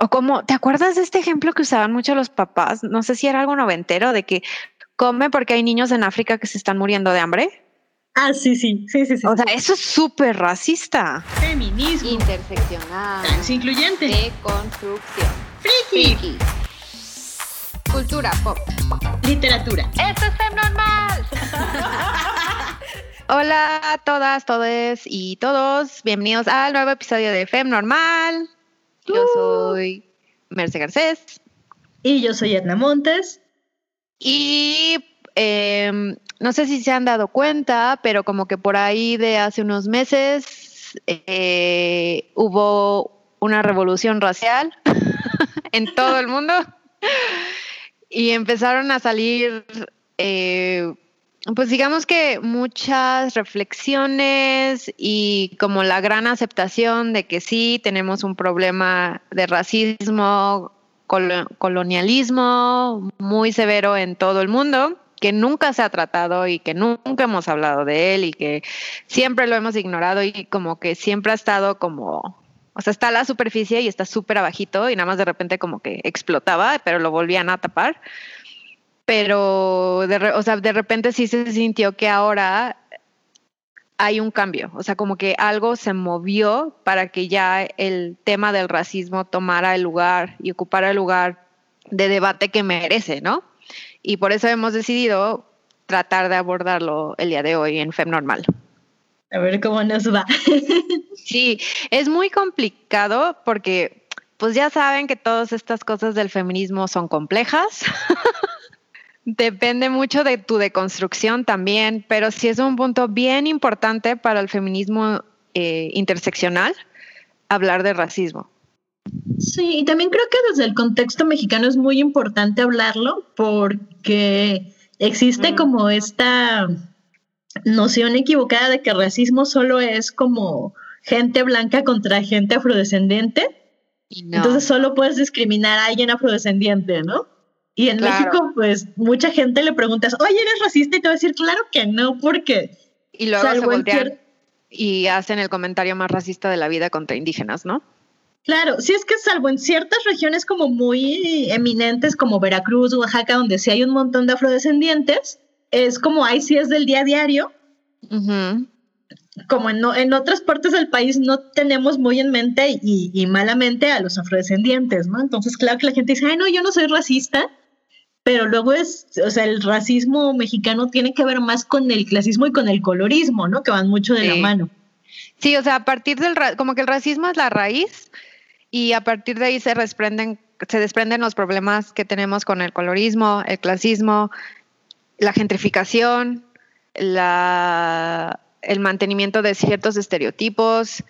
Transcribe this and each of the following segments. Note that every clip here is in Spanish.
O como, ¿te acuerdas de este ejemplo que usaban mucho los papás? No sé si era algo noventero de que come porque hay niños en África que se están muriendo de hambre. Ah, sí, sí, sí, sí. sí. O sea, eso es súper racista. Feminismo. Interseccional. Transincluyente. De construcción. Friki. Friki. Cultura pop. Literatura. ¡Esto es Fem Normal! Hola a todas, todos y todos. Bienvenidos al nuevo episodio de Fem Normal. Yo soy Merce Garcés. Y yo soy Edna Montes. Y eh, no sé si se han dado cuenta, pero como que por ahí de hace unos meses eh, hubo una revolución racial en todo el mundo y empezaron a salir, eh, pues digamos que muchas reflexiones y como la gran aceptación de que sí tenemos un problema de racismo, col colonialismo muy severo en todo el mundo que nunca se ha tratado y que nunca hemos hablado de él y que siempre lo hemos ignorado y como que siempre ha estado como, o sea, está a la superficie y está súper abajito y nada más de repente como que explotaba, pero lo volvían a tapar. Pero, de, o sea, de repente sí se sintió que ahora hay un cambio, o sea, como que algo se movió para que ya el tema del racismo tomara el lugar y ocupara el lugar de debate que merece, ¿no? y por eso hemos decidido tratar de abordarlo el día de hoy en FEM Normal. A ver cómo nos va. sí, es muy complicado porque pues ya saben que todas estas cosas del feminismo son complejas. Depende mucho de tu deconstrucción también, pero sí es un punto bien importante para el feminismo eh, interseccional hablar de racismo. Sí, y también creo que desde el contexto mexicano es muy importante hablarlo porque existe mm. como esta noción equivocada de que el racismo solo es como gente blanca contra gente afrodescendiente. Entonces solo puedes discriminar a alguien afrodescendiente, ¿no? Y en México, pues mucha gente le preguntas, oye, ¿eres racista? Y te va a decir, claro que no, porque... Y luego se voltean y hacen el comentario más racista de la vida contra indígenas, ¿no? Claro, sí es que salvo en ciertas regiones como muy eminentes como Veracruz, Oaxaca, donde sí hay un montón de afrodescendientes, es como ahí sí es del día a diario. Como en, en, otras partes del país no tenemos muy en mente y, y, malamente a los afrodescendientes, ¿no? Entonces, claro que la gente dice, ay, no, yo no soy racista, pero luego es, o sea, el racismo mexicano tiene que ver más con el clasismo y con el colorismo, ¿no? Que van mucho de la mano. Sí, o sea, a partir del, como que el racismo es la raíz y a partir de ahí se desprenden, se desprenden los problemas que tenemos con el colorismo, el clasismo, la gentrificación, la, el mantenimiento de ciertos estereotipos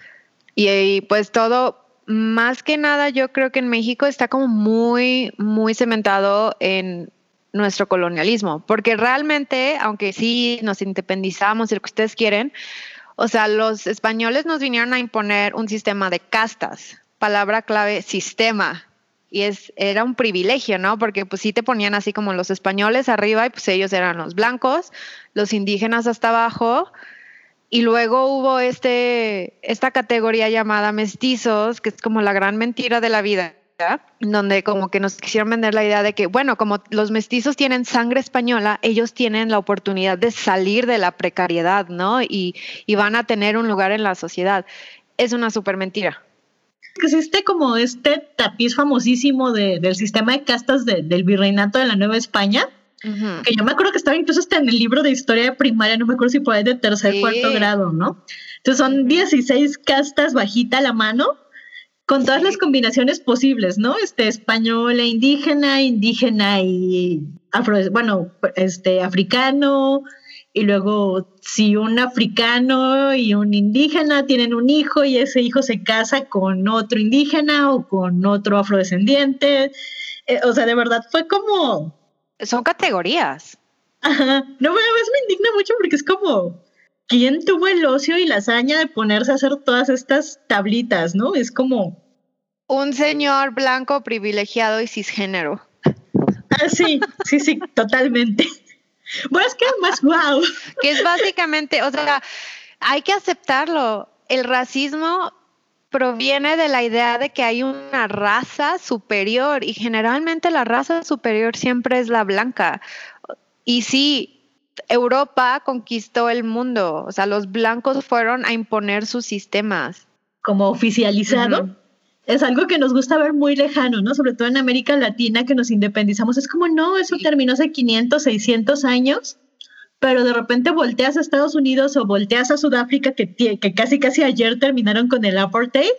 y, pues todo, más que nada yo creo que en México está como muy, muy cementado en nuestro colonialismo, porque realmente, aunque sí nos independizamos y lo que ustedes quieren, o sea, los españoles nos vinieron a imponer un sistema de castas, palabra clave, sistema. Y es, era un privilegio, ¿no? Porque pues sí te ponían así como los españoles arriba y pues ellos eran los blancos, los indígenas hasta abajo. Y luego hubo este, esta categoría llamada mestizos, que es como la gran mentira de la vida, donde como que nos quisieron vender la idea de que, bueno, como los mestizos tienen sangre española, ellos tienen la oportunidad de salir de la precariedad, ¿no? Y, y van a tener un lugar en la sociedad. Es una súper mentira que existe como este tapiz famosísimo del sistema de castas del virreinato de la Nueva España, que yo me acuerdo que estaba incluso hasta en el libro de historia de primaria, no me acuerdo si fue de tercer, o cuarto grado, ¿no? Entonces son 16 castas bajita a la mano, con todas las combinaciones posibles, ¿no? Este, española, indígena, indígena y afro, bueno, este, africano, y luego si un africano y un indígena tienen un hijo y ese hijo se casa con otro indígena o con otro afrodescendiente, eh, o sea, de verdad fue como... Son categorías. Ajá, no, me, me indigna mucho porque es como, ¿quién tuvo el ocio y la hazaña de ponerse a hacer todas estas tablitas, no? Es como... Un señor blanco privilegiado y cisgénero. Ah, sí, sí, sí, totalmente. Bueno, es que más wow. Que es básicamente, o sea, hay que aceptarlo. El racismo proviene de la idea de que hay una raza superior y generalmente la raza superior siempre es la blanca. Y sí, Europa conquistó el mundo, o sea, los blancos fueron a imponer sus sistemas. Como oficializado. Es algo que nos gusta ver muy lejano, ¿no? Sobre todo en América Latina, que nos independizamos. Es como, no, eso terminó hace 500, 600 años pero de repente volteas a Estados Unidos o volteas a Sudáfrica, que, que casi casi ayer terminaron con el apartheid,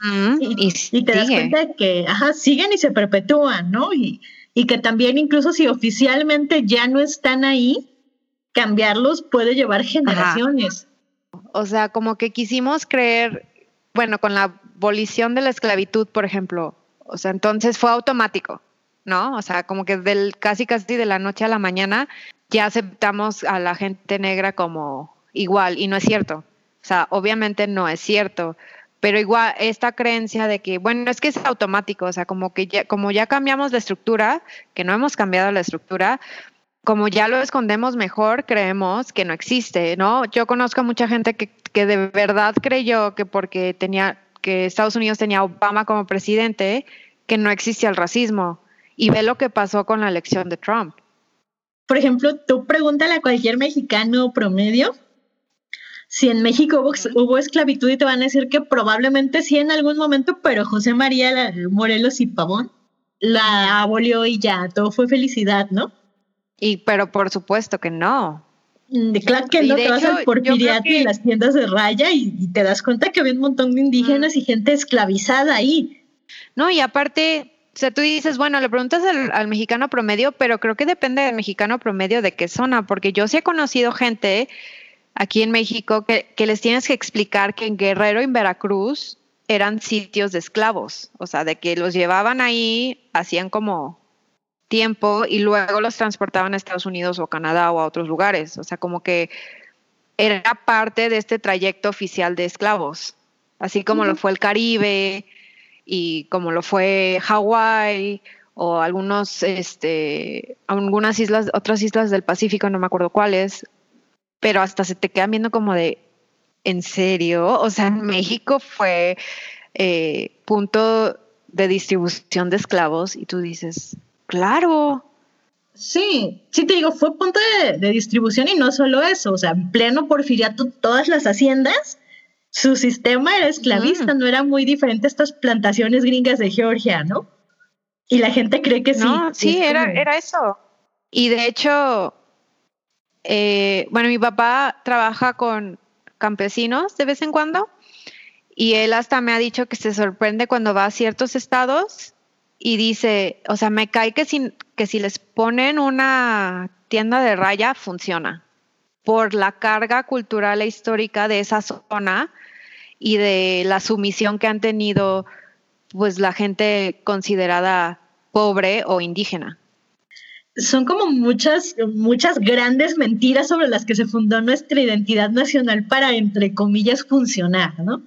mm, y, te das cuenta de que ajá, siguen y se perpetúan, ¿no? Y, y que también incluso si oficialmente ya no están ahí, cambiarlos puede llevar generaciones. O sea, como que quisimos creer, bueno, con la abolición de la esclavitud, por ejemplo, o sea, entonces fue automático. ¿no? O sea, como que del casi casi de la noche a la mañana ya aceptamos a la gente negra como igual y no es cierto. O sea, obviamente no es cierto, pero igual esta creencia de que, bueno, es que es automático, o sea, como que ya, como ya cambiamos la estructura, que no hemos cambiado la estructura, como ya lo escondemos mejor, creemos que no existe, ¿no? Yo conozco a mucha gente que, que de verdad creyó que porque tenía, que Estados Unidos tenía Obama como presidente, que no existía el racismo. Y ve lo que pasó con la elección de Trump por ejemplo, tú pregúntale a cualquier mexicano promedio si en México hubo, esclavitud y te van a decir que probablemente sí en algún momento, pero José María Morelos y Pavón la abolió y ya, todo fue felicidad, ¿no? Y pero por supuesto que no. Mm, claro que no, te vas al Porfiriato y las tiendas de raya y, te das cuenta que había un montón de indígenas y gente esclavizada ahí. No, y aparte, sea, tú dices, bueno, le preguntas al, mexicano promedio, pero creo que depende del mexicano promedio de qué zona, porque yo sí he conocido gente aquí en México que, que les tienes que explicar que en Guerrero y en Veracruz eran sitios de esclavos, o sea, de que los llevaban ahí, hacían como tiempo y luego los transportaban a Estados Unidos o Canadá o a otros lugares, o sea, como que era parte de este trayecto oficial de esclavos, así como lo fue el Caribe, y como lo fue Hawái o algunos, este, algunas islas, otras islas del Pacífico, no me acuerdo cuáles, pero hasta se te quedan viendo como de, ¿en serio? O sea, en México fue eh, punto de distribución de esclavos y tú dices, claro. Sí, sí te digo, fue punto de, de distribución y no solo eso, o sea, en pleno porfiriato todas las haciendas su sistema era esclavista, no era muy diferente a estas plantaciones gringas de Georgia, ¿no? Y la gente cree que sí. No, sí, era, era eso. Y de hecho, eh, bueno, mi papá trabaja con campesinos de vez en cuando y él hasta me ha dicho que se sorprende cuando va a ciertos estados y dice, o sea, me cae que si, que si les ponen una tienda de raya, funciona por la carga cultural e histórica de esa zona y de la sumisión que han tenido pues la gente considerada pobre o indígena. Son como muchas, muchas grandes mentiras sobre las que se fundó nuestra identidad nacional para, entre comillas, funcionar, ¿no?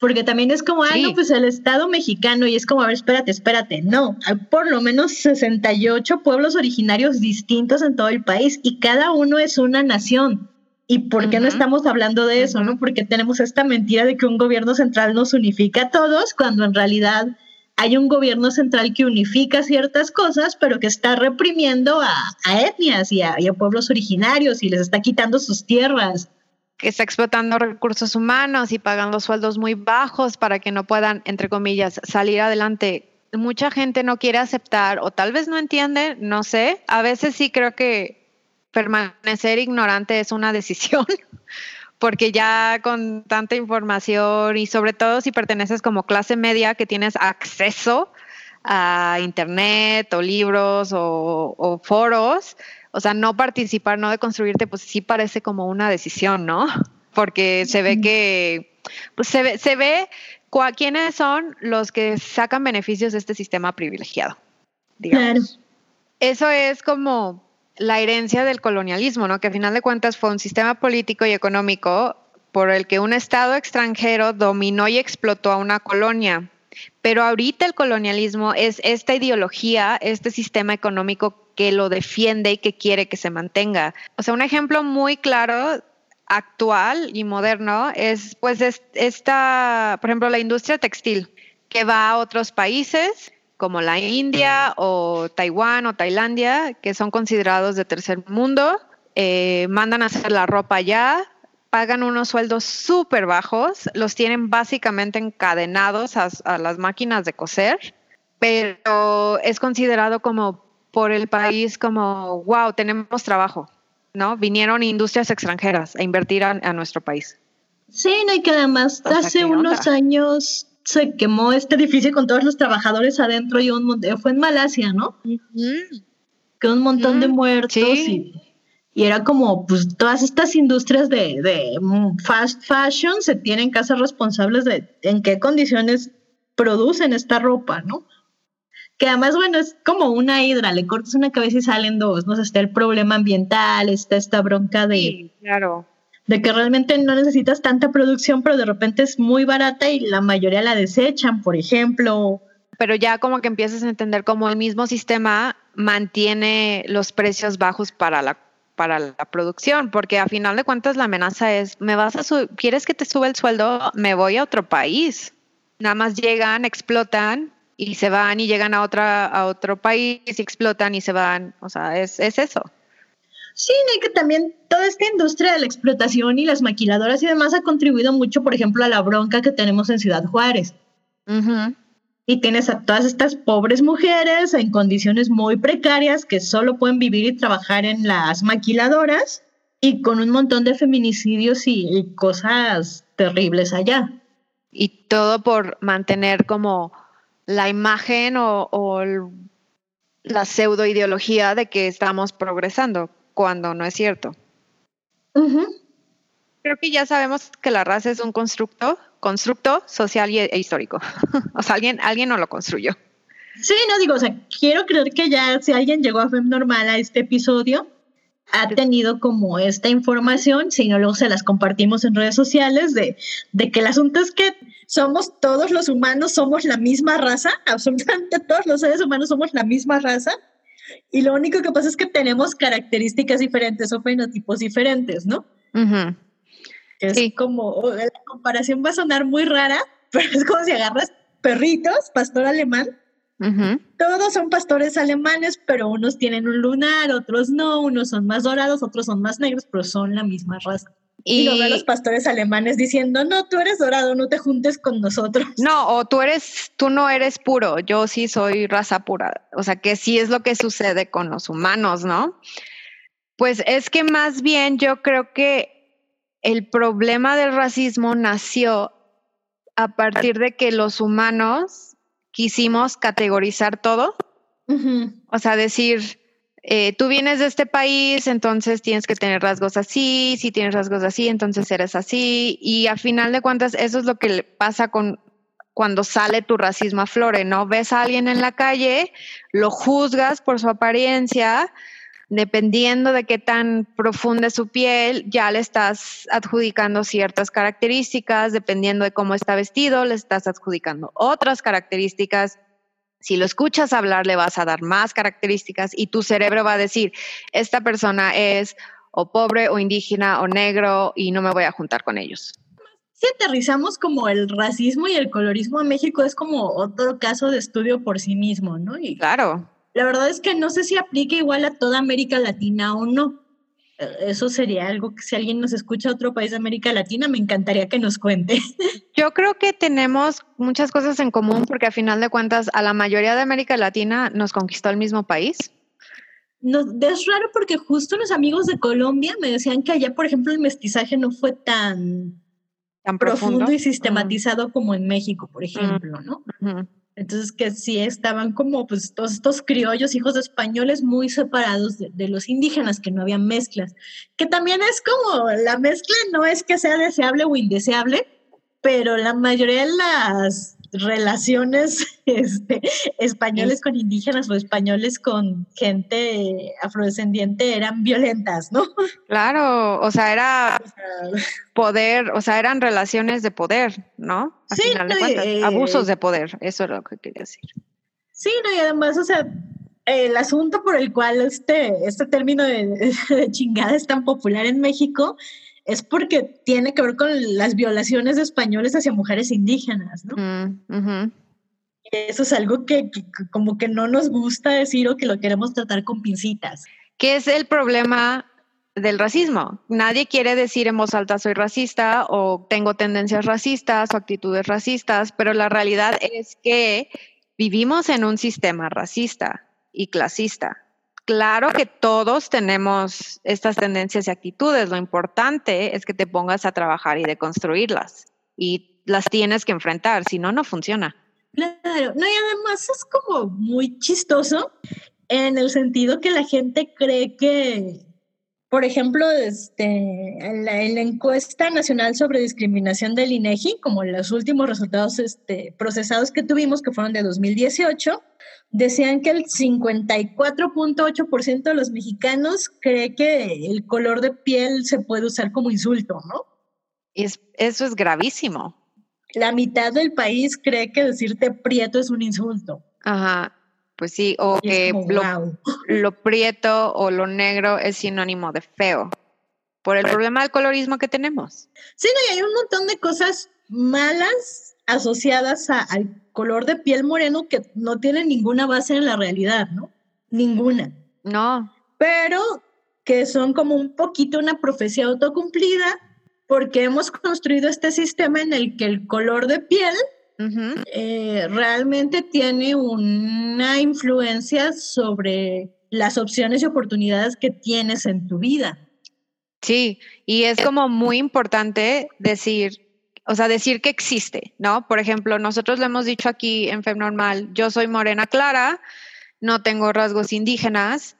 Porque también es como, ah, no, pues el Estado mexicano, y es como, a ver, espérate, espérate, no, hay por lo menos 68 pueblos originarios distintos en todo el país y cada uno es una nación. ¿Y por qué no estamos hablando de eso, no? Porque tenemos esta mentira de que un gobierno central nos unifica a todos, cuando en realidad hay un gobierno central que unifica ciertas cosas, pero que está reprimiendo a, etnias y a, pueblos originarios y les está quitando sus tierras. Que está explotando recursos humanos y pagando sueldos muy bajos para que no puedan, entre comillas, salir adelante. Mucha gente no quiere aceptar o tal vez no entiende, no sé. A veces sí creo que permanecer ignorante es una decisión, porque ya con tanta información y sobre todo si perteneces como clase media que tienes acceso a internet o libros o, foros, o sea, no participar, no de construirte, pues sí parece como una decisión, ¿no? Porque se ve que, pues se ve, se ve quiénes son los que sacan beneficios de este sistema privilegiado. Digamos. Eso es como la herencia del colonialismo, ¿no? que a final de cuentas fue un sistema político y económico por el que un Estado extranjero dominó y explotó a una colonia. Pero ahorita el colonialismo es esta ideología, este sistema económico que lo defiende y que quiere que se mantenga. O sea, un ejemplo muy claro actual y moderno es pues es- esta, por ejemplo, la industria textil que va a otros países como la India o Taiwán o Tailandia, que son considerados de tercer mundo, eh, mandan a hacer la ropa allá, pagan unos sueldos súper bajos, los tienen básicamente encadenados a, a las máquinas de coser, pero es considerado como por el país como, wow, tenemos trabajo, ¿no? Vinieron industrias extranjeras a invertir a, a nuestro país. Sí, no, y que además O sea, hace ¿qué unos onda? años se quemó este edificio con todos los trabajadores adentro y un fue en Malasia, ¿no? Que un montón de muertos sí. y, y era como, pues todas estas industrias de, de mm, fast fashion se tienen que hacer responsables de en qué condiciones producen esta ropa, ¿no? Que además, bueno, es como una hidra, le cortas una cabeza y salen dos, ¿no? O sea, está el problema ambiental, está esta bronca de Sí, claro. de que realmente no necesitas tanta producción, pero de repente es muy barata y la mayoría la desechan, por ejemplo. Pero ya como que empiezas a entender cómo el mismo sistema mantiene los precios bajos para la para la producción, porque a final de cuentas la amenaza es, me vas a quieres que te suba el sueldo, me voy a otro país. Nada más llegan, explotan y se van y llegan a otra a otro país y explotan y se van, o sea, es, es eso. Sí, no, y que también toda esta industria de la explotación y las maquiladoras y demás ha contribuido mucho, por ejemplo, a la bronca que tenemos en Ciudad Juárez. Ujú. Y tienes a todas estas pobres mujeres en condiciones muy precarias que solo pueden vivir y trabajar en las maquiladoras y con un montón de feminicidios y cosas terribles allá. Y todo por mantener como la imagen o, o la pseudo ideología de que estamos progresando, cuando no es cierto. Creo que ya sabemos que la raza es un constructo, constructo social e histórico. o sea, alguien, alguien no lo construyó. Sí, no digo, o sea, quiero creer que ya si alguien llegó a FEM Normal a este episodio, ha tenido como esta información, si no luego se las compartimos en redes sociales, de, de que el asunto es que somos todos los humanos, somos la misma raza, absolutamente todos los seres humanos somos la misma raza, y lo único que pasa es que tenemos características diferentes o fenotipos diferentes, ¿no? Es Sí. como, la comparación va a sonar muy rara, pero es como si agarras perritos, pastor alemán, todos son pastores alemanes, pero unos tienen un lunar, otros no, unos son más dorados, otros son más negros, pero son la misma raza. Y, Y luego los pastores alemanes diciendo, no, tú eres dorado, no te juntes con nosotros. no, o tú eres, tú no eres puro, yo sí soy raza pura. O sea, que sí es lo que sucede con los humanos, ¿no? Pues es que más bien yo creo que el problema del racismo nació a partir de que los humanos quisimos categorizar todo. O sea, decir, eh, tú vienes de este país, entonces tienes que tener rasgos así, si tienes rasgos así, entonces eres así. Y a final de cuentas, eso es lo que le pasa con cuando sale tu racismo a flore, ¿no? Ves a alguien en la calle, lo juzgas por su apariencia, dependiendo de qué tan profunda es su piel, ya le estás adjudicando ciertas características, dependiendo de cómo está vestido, le estás adjudicando otras características. Si lo escuchas hablar, le vas a dar más características y tu cerebro va a decir, esta persona es o pobre o indígena o negro y no me voy a juntar con ellos. Si aterrizamos como el racismo y el colorismo a México es como otro caso de estudio por sí mismo, ¿no? Y Claro, la verdad es que no sé si aplica igual a toda América Latina o no. Eso sería algo que si alguien nos escucha a otro país de América Latina, me encantaría que nos cuente. yo creo que tenemos muchas cosas en común porque a final de cuentas a la mayoría de América Latina nos conquistó el mismo país. No, es raro porque justo los amigos de Colombia me decían que allá, por ejemplo, el mestizaje no fue tan Tan profundo, profundo, y sistematizado como en México, por ejemplo, ¿no? Ujú. Entonces que sí estaban como pues todos estos criollos, hijos de españoles muy separados de, de los indígenas, que no había mezclas, que también es como la mezcla no es que sea deseable o indeseable, pero la mayoría de las relaciones este, españoles con indígenas o españoles con gente afrodescendiente eran violentas, ¿no? Claro, o sea, era poder, o sea, eran relaciones de poder, ¿no? A Sí, final de cuentas, eh, abusos de poder, eso es lo que quería decir. Sí, no, y además, o sea, el asunto por el cual este, este término de, de chingada es tan popular en México es porque tiene que ver con las violaciones de españoles hacia mujeres indígenas, ¿no? Mm, Eso es algo que, que, como que no nos gusta decir o que lo queremos tratar con pincitas. ¿Qué es el problema del racismo? Nadie quiere decir en voz alta soy racista o tengo tendencias racistas o actitudes racistas, pero la realidad es que vivimos en un sistema racista y clasista. Claro que todos tenemos estas tendencias y actitudes. Lo importante es que te pongas a trabajar y deconstruirlas. Y las tienes que enfrentar, si no, no funciona. Claro, no, y además es como muy chistoso en el sentido que la gente cree que, por ejemplo, este, en, la, en la encuesta nacional sobre discriminación del INEGI, como los últimos resultados este, procesados que tuvimos, que fueron de 2018, decían que el 54.8% de los mexicanos cree que el color de piel se puede usar como insulto, ¿no? Es, eso es gravísimo. La mitad del país cree que decirte prieto es un insulto. Ajá, pues sí, o que como, lo, "Guau". lo prieto o lo negro es sinónimo de feo, por el problema del colorismo que tenemos. Sí, no, y hay un montón de cosas malas asociadas a- al color de piel moreno que no tienen ninguna base en la realidad, ¿no? Ninguna. No, Pero que son como un poquito una profecía autocumplida porque hemos construido este sistema en el que el color de piel eh, realmente tiene una influencia sobre las opciones y oportunidades que tienes en tu vida. sí, y es como muy importante decir, o sea, decir que existe, ¿no? Por ejemplo, nosotros lo hemos dicho aquí en Fem Normal, yo soy morena clara, no tengo rasgos indígenas,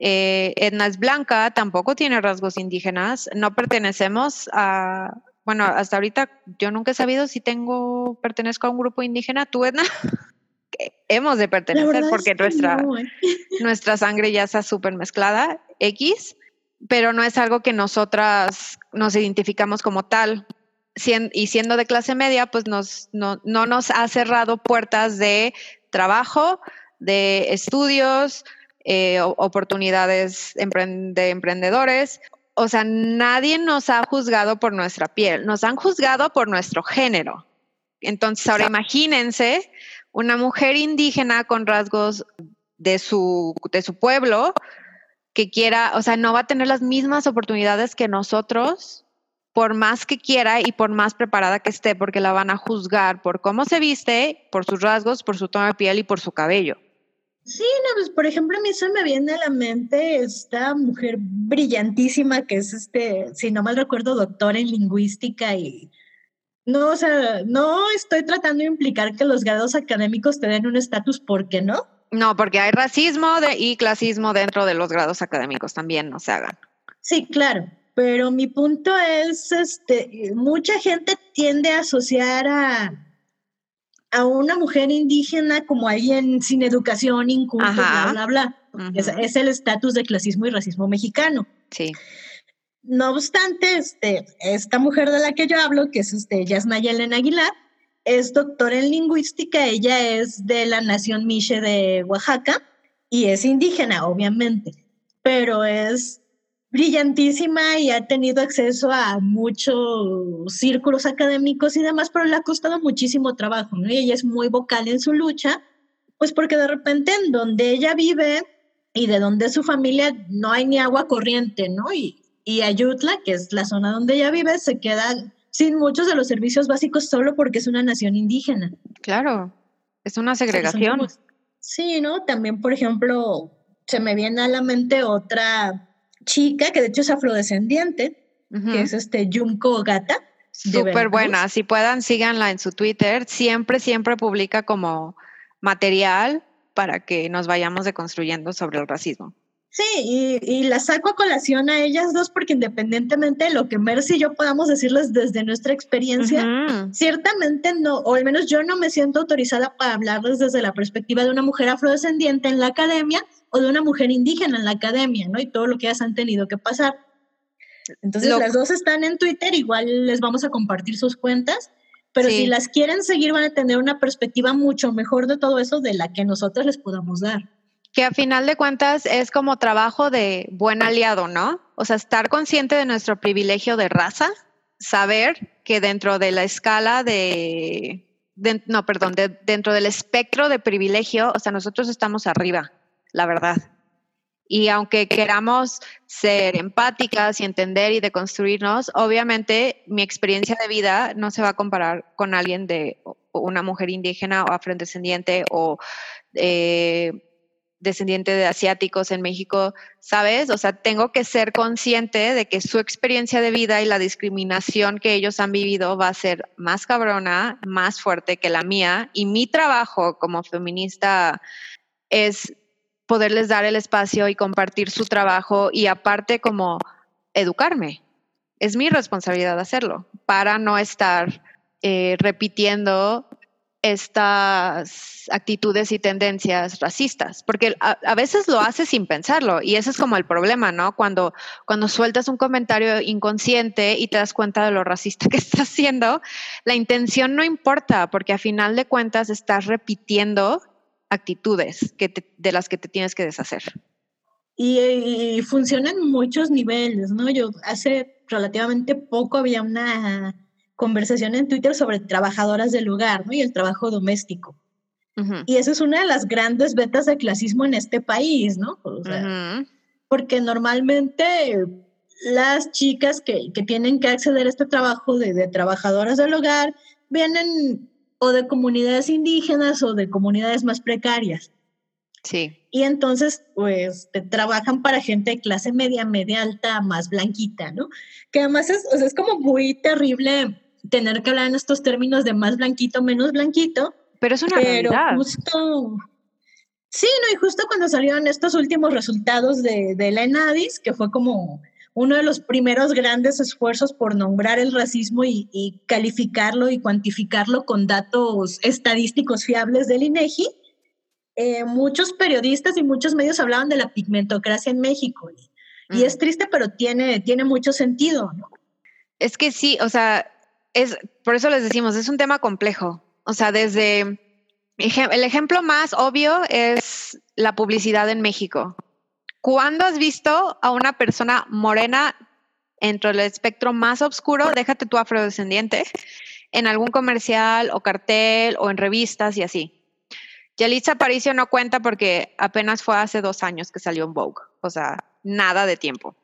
eh, Edna es blanca, tampoco tiene rasgos indígenas, no pertenecemos a, bueno, hasta ahorita yo nunca he sabido si tengo, pertenezco a un grupo indígena, tú Edna, hemos de pertenecer porque es que nuestra, no, ¿eh? nuestra sangre ya está súper mezclada, X, pero no es algo que nosotras nos identificamos como tal. Y siendo de clase media, pues nos, no, no nos ha cerrado puertas de trabajo, de estudios, eh, oportunidades de emprendedores. O sea, nadie nos ha juzgado por nuestra piel, nos han juzgado por nuestro género. Entonces, ahora imagínense una mujer indígena con rasgos de su, de su pueblo que quiera, o sea, no va a tener las mismas oportunidades que nosotros, por más que quiera y por más preparada que esté, porque la van a juzgar por cómo se viste, por sus rasgos, por su tono de piel y por su cabello. Sí, no, pues por ejemplo, a mí se me viene a la mente esta mujer brillantísima que es este, si no mal recuerdo, doctora en lingüística y no, o sea, no estoy tratando de implicar que los grados académicos te den un estatus, ¿por qué no? No, porque hay racismo de, y clasismo dentro de los grados académicos también, no se hagan. Sí, claro, pero mi punto es, este, mucha gente tiende a asociar a, a una mujer indígena como alguien sin educación, inculto, Ajá. bla, bla, bla. porque Es, Ujú. es el estatus de clasismo y racismo mexicano. Sí. No obstante, este, esta mujer de la que yo hablo, que es este, Yasnaya Elena Aguilar, es doctora en lingüística, ella es de la nación Miche de Oaxaca y es indígena, obviamente, pero es brillantísima y ha tenido acceso a muchos círculos académicos y demás, pero le ha costado muchísimo trabajo, ¿no? Y ella es muy vocal en su lucha, pues porque de repente en donde ella vive y de donde es su familia no hay ni agua corriente, ¿no? Y, y Ayutla, que es la zona donde ella vive, se queda sin muchos de los servicios básicos solo porque es una nación indígena. Claro, es una O sea, segregación. como- Sí, ¿no? También, por ejemplo, se me viene a la mente otra chica que de hecho es afrodescendiente, que es este Junko Gata. Súper buena. Si puedan, síganla en su Twitter. Siempre, siempre publica como material para que nos vayamos deconstruyendo sobre el racismo. Sí, y, y la saco a colación a ellas dos porque independientemente de lo que Mercy y yo podamos decirles desde nuestra experiencia, ciertamente no, o al menos yo no me siento autorizada para hablarles desde la perspectiva de una mujer afrodescendiente en la academia o de una mujer indígena en la academia, ¿no? Y todo lo que ellas han tenido que pasar. Entonces, Lo- las dos están en Twitter, igual les vamos a compartir sus cuentas, pero Sí. si las quieren seguir van a tener una perspectiva mucho mejor de todo eso de la que nosotros les podamos dar. Que a final de cuentas es como trabajo de buen aliado, ¿no? O sea, estar consciente de nuestro privilegio de raza, saber que dentro de la escala de, no, perdón, dentro del espectro de privilegio, o sea, nosotros estamos arriba, la verdad. Y aunque queramos ser empáticas y entender y deconstruirnos, obviamente mi experiencia de vida no se va a comparar con alguien de una mujer indígena o afrodescendiente o eh, descendiente de asiáticos en México, ¿sabes? O sea, tengo que ser consciente de que su experiencia de vida y la discriminación que ellos han vivido va a ser más cabrona, más fuerte que la mía. Y mi trabajo como feminista es poderles dar el espacio y compartir su trabajo y aparte como educarme. Es mi responsabilidad hacerlo para no estar eh, repitiendo estas actitudes y tendencias racistas, porque a, veces lo haces sin pensarlo y ese es como el problema, ¿no? Cuando, cuando sueltas un comentario inconsciente y te das cuenta de lo racista que estás haciendo, la intención no importa, porque a final de cuentas estás repitiendo actitudes que de las que te tienes que deshacer. Y, y funciona en muchos niveles, ¿no? Yo hace relativamente poco había una conversación en Twitter sobre trabajadoras del hogar ¿no? y el trabajo doméstico. Y esa es una de las grandes vetas de clasismo en este país, ¿no? Porque normalmente las chicas que, que, tienen que acceder a este trabajo de, de, trabajadoras del hogar vienen o de comunidades indígenas o de comunidades más precarias. Sí. Y entonces, pues, te trabajan para gente de clase media, media alta, más blanquita, ¿no? Que además es, o sea, es como muy terrible tener que hablar en estos términos de más blanquito, menos blanquito. Pero es una pero realidad. justo... Sí, no, y justo cuando salieron estos últimos resultados de, de la ENADIS, que fue como uno de los primeros grandes esfuerzos por nombrar el racismo y, y, calificarlo y cuantificarlo con datos estadísticos fiables del INEGI, eh, muchos periodistas y muchos medios hablaban de la pigmentocracia en México. Y, y es triste, pero tiene, tiene mucho sentido. ¿no? Es que sí, o sea, es, por eso les decimos, es un tema complejo. O sea, desde el ejemplo más obvio es la publicidad en México. ¿Cuándo has visto a una persona morena dentro del espectro más oscuro, déjate tu afrodescendiente, en algún comercial o cartel o en revistas y así? Yalitza Aparicio no cuenta porque apenas fue hace dos años que salió en Vogue, o sea, nada de tiempo.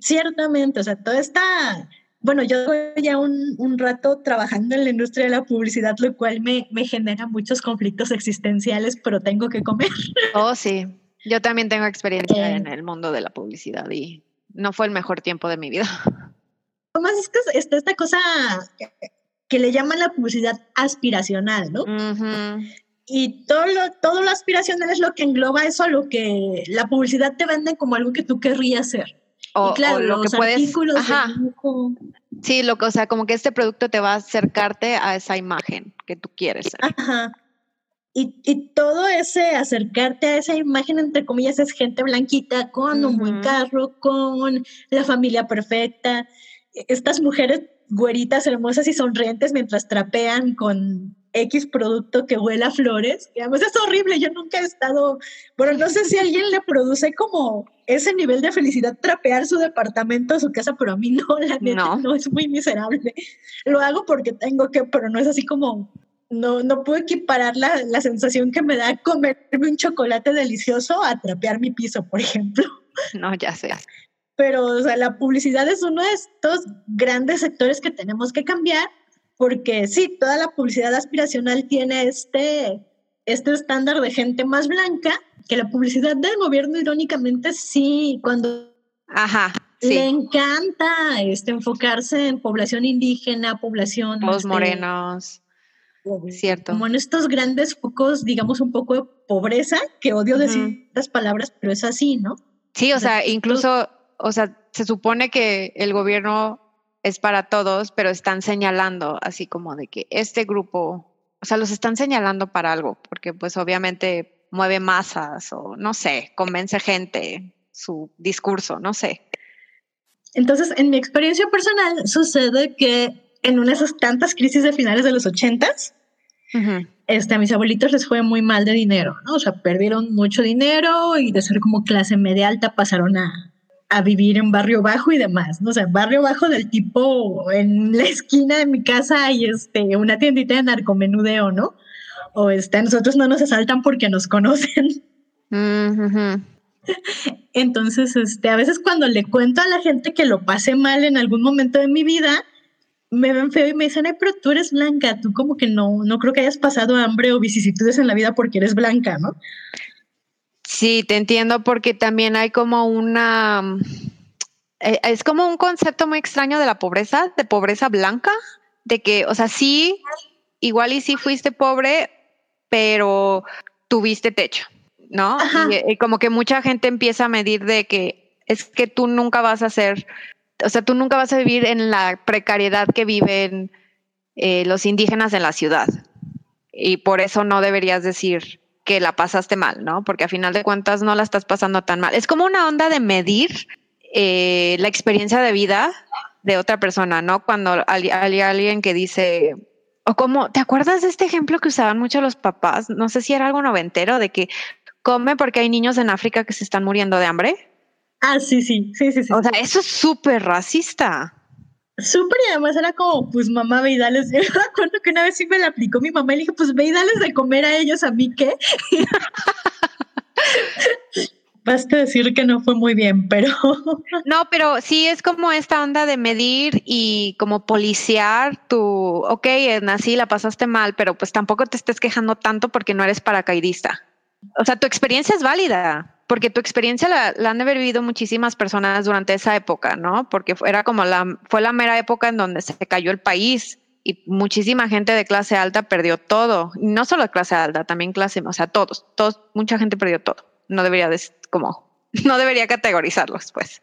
Ciertamente, o sea, todo está bueno, yo ya un, un, rato trabajando en la industria de la publicidad, lo cual me, me, genera muchos conflictos existenciales, pero tengo que comer. Oh, sí. Yo también tengo experiencia eh, en el mundo de la publicidad y no fue el mejor tiempo de mi vida. Además, es que está esta cosa que le llaman la publicidad aspiracional, ¿no? Uh -huh. Y todo lo, todo lo aspiracional es lo que engloba eso, lo que la publicidad te vende como algo que tú querrías ser. O, y claro, o lo los que puedes, artículos ajá. Sí, lo que, o sea, como que este producto te va a acercarte a esa imagen que tú quieres ser. Ajá. Y, y, todo ese acercarte a esa imagen, entre comillas, es gente blanquita con uh -huh. un buen carro, con la familia perfecta. Estas mujeres güeritas, hermosas y sonrientes mientras trapean con X producto que huele a flores. Y además es horrible, yo nunca he estado, bueno, no sé si alguien le produce como ese nivel de felicidad trapear su departamento, su casa, pero a mí no, la neta, no, no es muy miserable. Lo hago porque tengo que, pero no es así como, no, no puedo equiparar la, la sensación que me da comerme un chocolate delicioso a trapear mi piso, por ejemplo. No, ya sé. Pero, o sea, la publicidad es uno de estos grandes sectores que tenemos que cambiar porque sí, toda la publicidad aspiracional tiene este, este estándar de gente más blanca, que la publicidad del gobierno irónicamente sí, cuando Ajá, sí. le encanta este, enfocarse en población indígena, población... Los este, morenos. Cierto. Como en estos grandes focos, digamos, un poco de pobreza, que odio uh -huh. decir estas palabras, pero es así, ¿no? Sí, o, o sea, sea, incluso, o sea, se supone que el gobierno es para todos, pero están señalando así como de que este grupo, o sea, los están señalando para algo, porque pues obviamente mueve masas o no sé, convence gente su discurso, no sé. Entonces, en mi experiencia personal, sucede que en una de esas tantas crisis de finales de los ochentas, uh -huh. este, a mis abuelitos les fue muy mal de dinero, ¿no? O sea, perdieron mucho dinero y de ser como clase media alta pasaron a, a vivir en barrio bajo y demás, ¿no? O sea, barrio bajo del tipo en la esquina de mi casa hay este, una tiendita de narcomenudeo, ¿no? O este, nosotros no nos asaltan porque nos conocen. Entonces, este, a veces cuando le cuento a la gente que lo pasé mal en algún momento de mi vida, me ven feo y me dicen, ay, pero tú eres blanca, tú como que no, no creo que hayas pasado hambre o vicisitudes en la vida porque eres blanca, ¿no? Sí, te entiendo porque también hay como una... Eh, es como un concepto muy extraño de la pobreza, de pobreza blanca, de que, o sea, sí, igual y sí fuiste pobre, pero tuviste techo, ¿no? Y, como que mucha gente empieza a medir de que es que tú nunca vas a ser, o sea, tú nunca vas a vivir en la precariedad que viven eh, los indígenas en la ciudad. Y por eso no deberías decir, que la pasaste mal, ¿no? Porque a final de cuentas no la estás pasando tan mal. Es como una onda de medir eh, la experiencia de vida de otra persona, ¿no? Cuando hay, alguien que dice, o como, ¿te acuerdas de este ejemplo que usaban mucho los papás? No sé si era algo noventero, de que come porque hay niños en África que se están muriendo de hambre. Ah, sí, sí, sí, sí. sí. O sea, eso es súper racista. Súper y además era como, pues mamá, ve y. Yo me acuerdo que una vez sí me la aplicó mi mamá y le dije, pues ve y de comer a ellos, a mí qué. Basta decir que no fue muy bien, pero. No, pero sí es como esta onda de medir y como policiar tu, ok, nací, la pasaste mal, pero pues tampoco te estés quejando tanto porque no eres paracaidista. O sea, tu experiencia es válida porque tu experiencia la, han de vivido muchísimas personas durante esa época, ¿no? Porque era como la, fue la mera época en donde se cayó el país y muchísima gente de clase alta perdió todo. no solo clase alta, también clase, o sea, todos, todos, mucha gente perdió todo. No debería de, como, no debería categorizarlos, pues.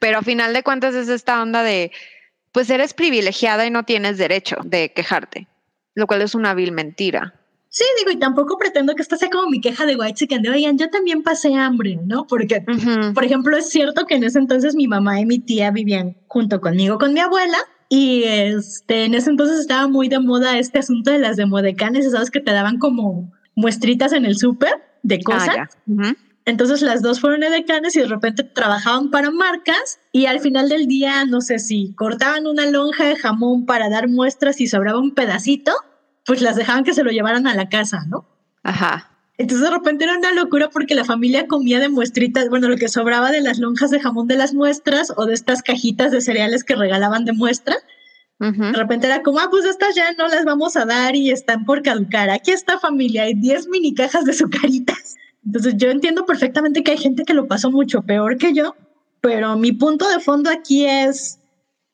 Pero a final de cuentas es esta onda de, pues eres privilegiada y no tienes derecho de quejarte, lo cual es una vil mentira. Sí, digo, y tampoco pretendo que esta sea como mi queja de White Chicken, de oigan, yo también pasé hambre, ¿no? Porque, por ejemplo, es cierto que en ese entonces mi mamá y mi tía vivían junto conmigo, con mi abuela, y este, en ese entonces estaba muy de moda este asunto de las demodecanes, ¿sabes? Que te daban como muestritas en el súper de ah, cosas. Entonces las dos fueron edecanes y de repente trabajaban para marcas y al final del día, no sé si cortaban una lonja de jamón para dar muestras y sobraba un pedacito, pues las dejaban que se lo llevaran a la casa, ¿no? Ajá. Entonces de repente era una locura porque la familia comía de muestritas, bueno, lo que sobraba de las lonjas de jamón de las muestras o de estas cajitas de cereales que regalaban de muestra. De repente era como, ah, pues estas ya no las vamos a dar y están por caducar. Aquí está familia, hay 10 mini cajas de sucaritas. Entonces yo entiendo perfectamente que hay gente que lo pasó mucho peor que yo, pero mi punto de fondo aquí es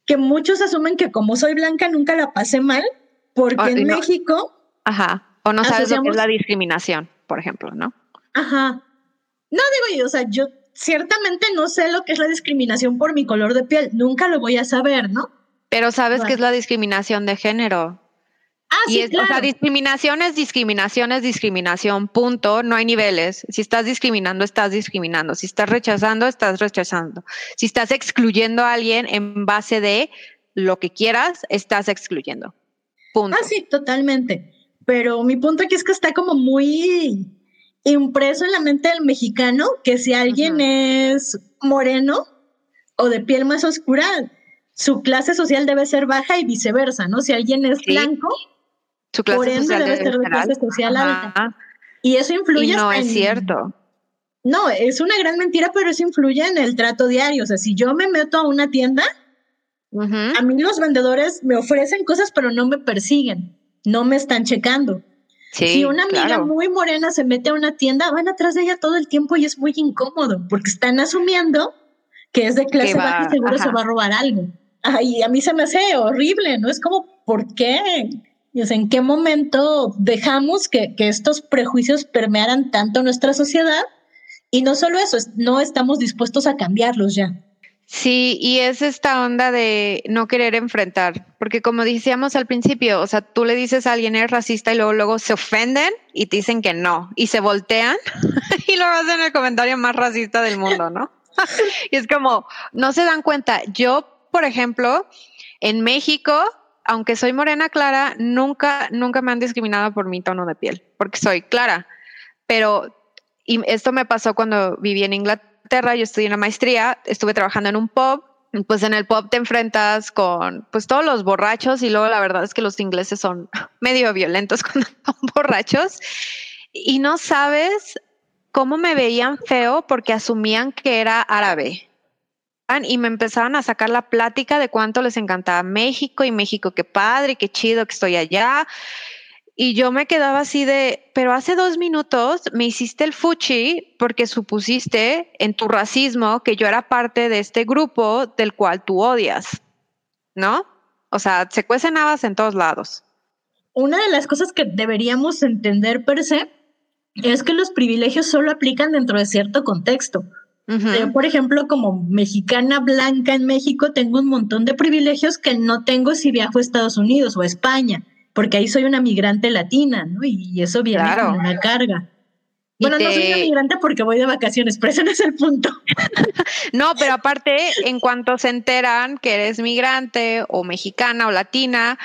que muchos asumen que como soy blanca nunca la pasé mal porque en México... Ajá, o no sabes lo que es la discriminación, por ejemplo, ¿no? Ajá. No digo yo, o sea, yo ciertamente no sé lo que es la discriminación por mi color de piel, nunca lo voy a saber, ¿no? Pero sabes que es la discriminación de género. Ah, sí, claro. O sea, discriminación es discriminación es discriminación, punto. No hay niveles. Si estás discriminando, estás discriminando. Si estás rechazando, estás rechazando. Si estás excluyendo a alguien en base de lo que quieras, estás excluyendo. Ah, sí, totalmente. Pero mi punto aquí es que está como muy impreso en la mente del mexicano que si alguien es moreno o de piel más oscura, su clase social debe ser baja y viceversa, ¿no? Si alguien es blanco, su clase por ende debe ser de clase social alta. Y eso influye. no es cierto. No, es una gran mentira, pero eso influye en el trato diario. O sea, si yo me meto a una tienda a mí los vendedores me ofrecen cosas, pero no me persiguen, no me están checando. si una amiga muy morena se mete a una tienda, van atrás de ella todo el tiempo y es muy incómodo porque están asumiendo que es de clase baja y seguro se va a robar algo. Ay, a mí se me hace horrible, ¿no? Es como, ¿por qué? ¿En qué momento dejamos que, que estos prejuicios permearan tanto nuestra sociedad? Y no solo eso, no estamos dispuestos a cambiarlos ya. Sí, y es esta onda de no querer enfrentar, porque como decíamos al principio, o sea, tú le dices a alguien es racista y luego luego se ofenden y te dicen que no y se voltean y luego hacen el comentario más racista del mundo, ¿no? y es como no se dan cuenta. Yo, por ejemplo, en México, aunque soy morena clara, nunca nunca me han discriminado por mi tono de piel, porque soy clara. Pero y esto me pasó cuando viví en Inglaterra Inglaterra, yo estudié una maestría, estuve trabajando en un pub pues en el pub te enfrentas con pues todos los borrachos y luego la verdad es que los ingleses son medio violentos cuando son borrachos y no sabes cómo me veían feo porque asumían que era árabe. Y me empezaron a sacar la plática de cuánto les encantaba México y México, qué padre, qué chido que estoy allá. Y yo me quedaba así de, pero hace dos minutos me hiciste el fuchi porque supusiste en tu racismo que yo era parte de este grupo del cual tú odias, ¿no? O sea, se cuecen habas en todos lados. Una de las cosas que deberíamos entender per se es que los privilegios solo aplican dentro de cierto contexto. Yo, por ejemplo, como mexicana blanca en México, tengo un montón de privilegios que no tengo si viajo a Estados Unidos o a España porque ahí soy una migrante latina, ¿no? Y eso viene con una carga. Bueno, no soy una migrante porque voy de vacaciones, pero ese no es el punto. no, pero aparte, en cuanto se enteran que eres migrante o mexicana o latina,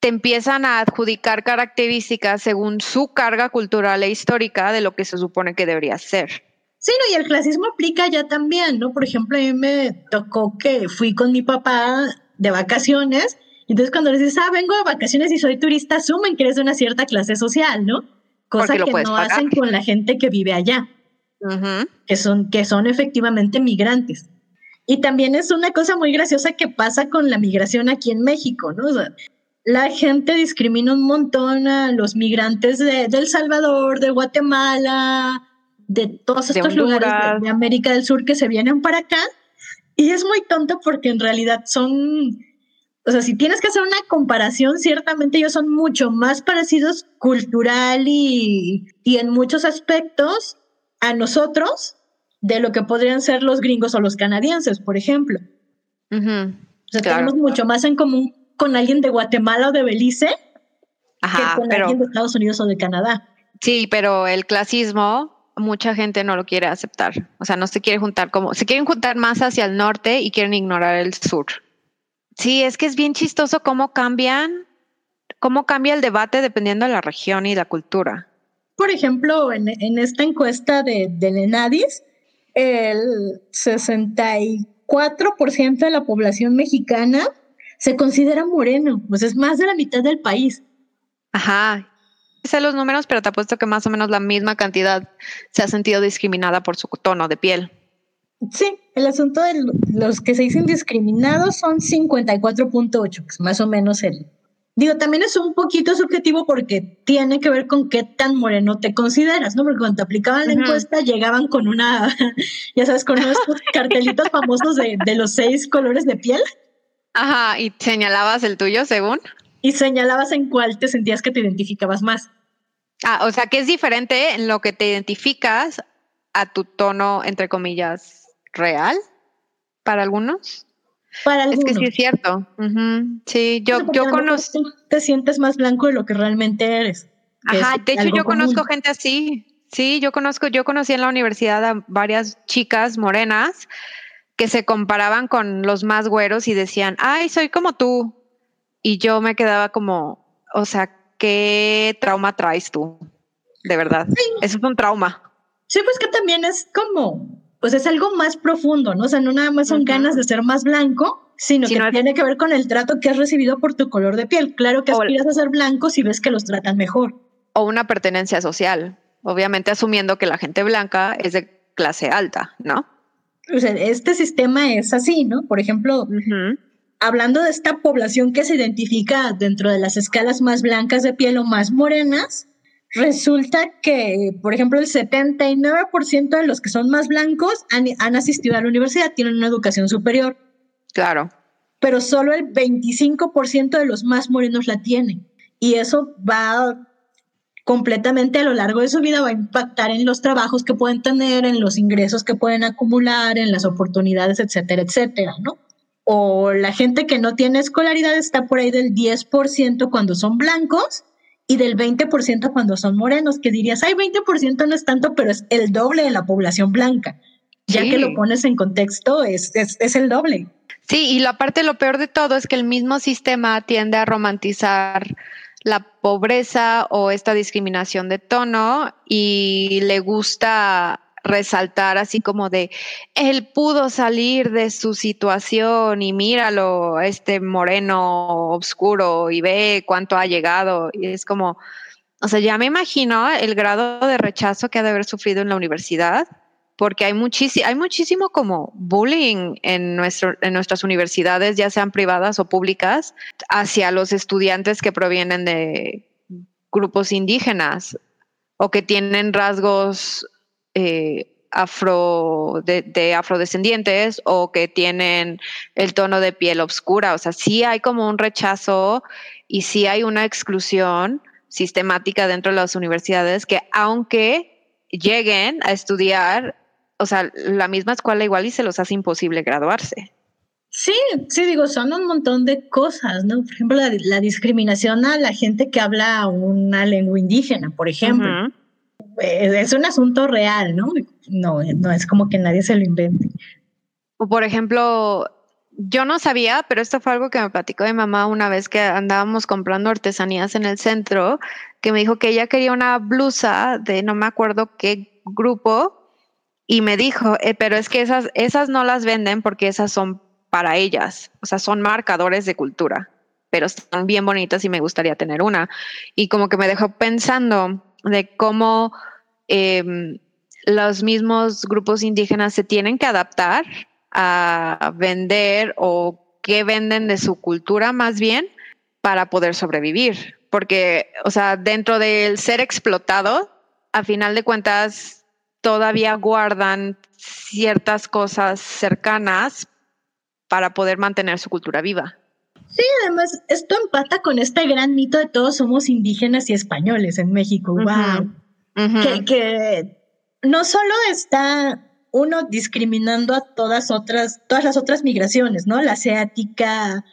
te empiezan a adjudicar características según su carga cultural e histórica de lo que se supone que debería ser. Sí, no, y el clasismo aplica ya también, ¿no? Por ejemplo, a mí me tocó que fui con mi papá de vacaciones entonces, cuando les dices, ah, vengo de vacaciones y soy turista, asumen que eres de una cierta clase social, ¿no? Cosa que no hacen con la gente que vive allá, que, son, que son efectivamente migrantes. Y también es una cosa muy graciosa que pasa con la migración aquí en México, ¿no? la gente discrimina un montón a los migrantes de, El Salvador, de Guatemala, de todos estos lugares de, América del Sur que se vienen para acá. Y es muy tonto porque en realidad son o sea, si tienes que hacer una comparación, ciertamente ellos son mucho más parecidos cultural y, en muchos aspectos a nosotros de lo que podrían ser los gringos o los canadienses, por ejemplo. o sea, tenemos mucho más en común con alguien de Guatemala o de Belice que con alguien de Estados Unidos o de Canadá. Sí, pero el clasismo, mucha gente no lo quiere aceptar. O sea, no se quiere juntar como, se quieren juntar más hacia el norte y quieren ignorar el sur. Sí, es que es bien chistoso cómo cambian, cómo cambia el debate dependiendo de la región y la cultura. Por ejemplo, en, esta encuesta de, del ENADIS, el 64% de la población mexicana se considera moreno, pues es más de la mitad del país. Ajá. Sé los números, pero te apuesto que más o menos la misma cantidad se ha sentido discriminada por su tono de piel. Sí, el asunto de los que se dicen discriminados son 54.8, que es más o menos el... Digo, también es un poquito subjetivo porque tiene que ver con qué tan moreno te consideras, ¿no? Porque cuando te aplicaban la encuesta llegaban con una, ya sabes, con unos cartelitos famosos de, de los seis colores de piel. Ajá, y señalabas el tuyo según. Y señalabas en cuál te sentías que te identificabas más. Ah, o sea que es diferente en lo que te identificas a tu tono, entre comillas, real para algunos. Para algunos. Es que sí es cierto. Sí, yo, yo conozco. Te sientes más blanco de lo que realmente eres. Ajá, de hecho yo conozco gente así. Sí, yo conozco, yo conocí en la universidad a varias chicas morenas que se comparaban con los más güeros y decían, ay, soy como tú. Y yo me quedaba como, o sea, ¿qué trauma traes tú? De verdad. Eso es un trauma. Sí, pues que también es como pues es algo más profundo, ¿no? O sea, no nada más son ganas de ser más blanco, sino que tiene que ver con el trato que has recibido por tu color de piel. Claro que aspiras a ser blanco si ves que los tratan mejor. O una pertenencia social, obviamente asumiendo que la gente blanca es de clase alta, ¿no? O sea, este sistema es así, ¿no? Por ejemplo, hablando de esta población que se identifica dentro de las escalas más blancas de piel o más morenas, Resulta que, por ejemplo, el 79% de los que son más blancos han, asistido a la universidad, tienen una educación superior. Claro. Pero solo el 25% de los más morenos la tienen. Y eso va completamente a lo largo de su vida, va a impactar en los trabajos que pueden tener, en los ingresos que pueden acumular, en las oportunidades, etcétera, etcétera, ¿no? O la gente que no tiene escolaridad está por ahí del 10% cuando son blancos y del 20% cuando son morenos, que dirías, ay, 20% no es tanto, pero es el doble de la población blanca. Ya que lo pones en contexto, es, es, el doble. Sí, y la parte, lo peor de todo es que el mismo sistema tiende a romantizar la pobreza o esta discriminación de tono y le gusta resaltar así como de, él pudo salir de su situación y míralo, este moreno oscuro y ve cuánto ha llegado. Y es como, o sea, ya me imagino el grado de rechazo que ha de haber sufrido en la universidad, porque hay, muchísimo, hay muchísimo como bullying en, nuestro, en nuestras universidades, ya sean privadas o públicas, hacia los estudiantes que provienen de grupos indígenas o que tienen rasgos eh, afro de, afrodescendientes o que tienen el tono de piel oscura. O sea, sí hay como un rechazo y sí hay una exclusión sistemática dentro de las universidades que aunque lleguen a estudiar, o sea, la misma escuela igual y se los hace imposible graduarse. Sí, sí, digo, son un montón de cosas, ¿no? Por ejemplo, la, discriminación a la gente que habla una lengua indígena, por ejemplo. Es, un asunto real, ¿no? No, no es como que nadie se lo invente. O por ejemplo, yo no sabía, pero esto fue algo que me platicó mi mamá una vez que andábamos comprando artesanías en el centro, que me dijo que ella quería una blusa de no me acuerdo qué grupo y me dijo, eh, pero es que esas, esas no las venden porque esas son para ellas. O sea, son marcadores de cultura, pero están bien bonitas y me gustaría tener una. Y como que me dejó pensando de cómo em, los mismos grupos indígenas se tienen que adaptar a vender o qué venden de su cultura más bien para poder sobrevivir. Porque, o sea, dentro del ser explotado, a final de cuentas, todavía guardan ciertas cosas cercanas para poder mantener su cultura viva. Sí, además, esto empata con este gran mito de todos somos indígenas y españoles en México. ¡Wow! que, no solo está uno discriminando a todas otras, todas las otras migraciones, ¿no? La asiática,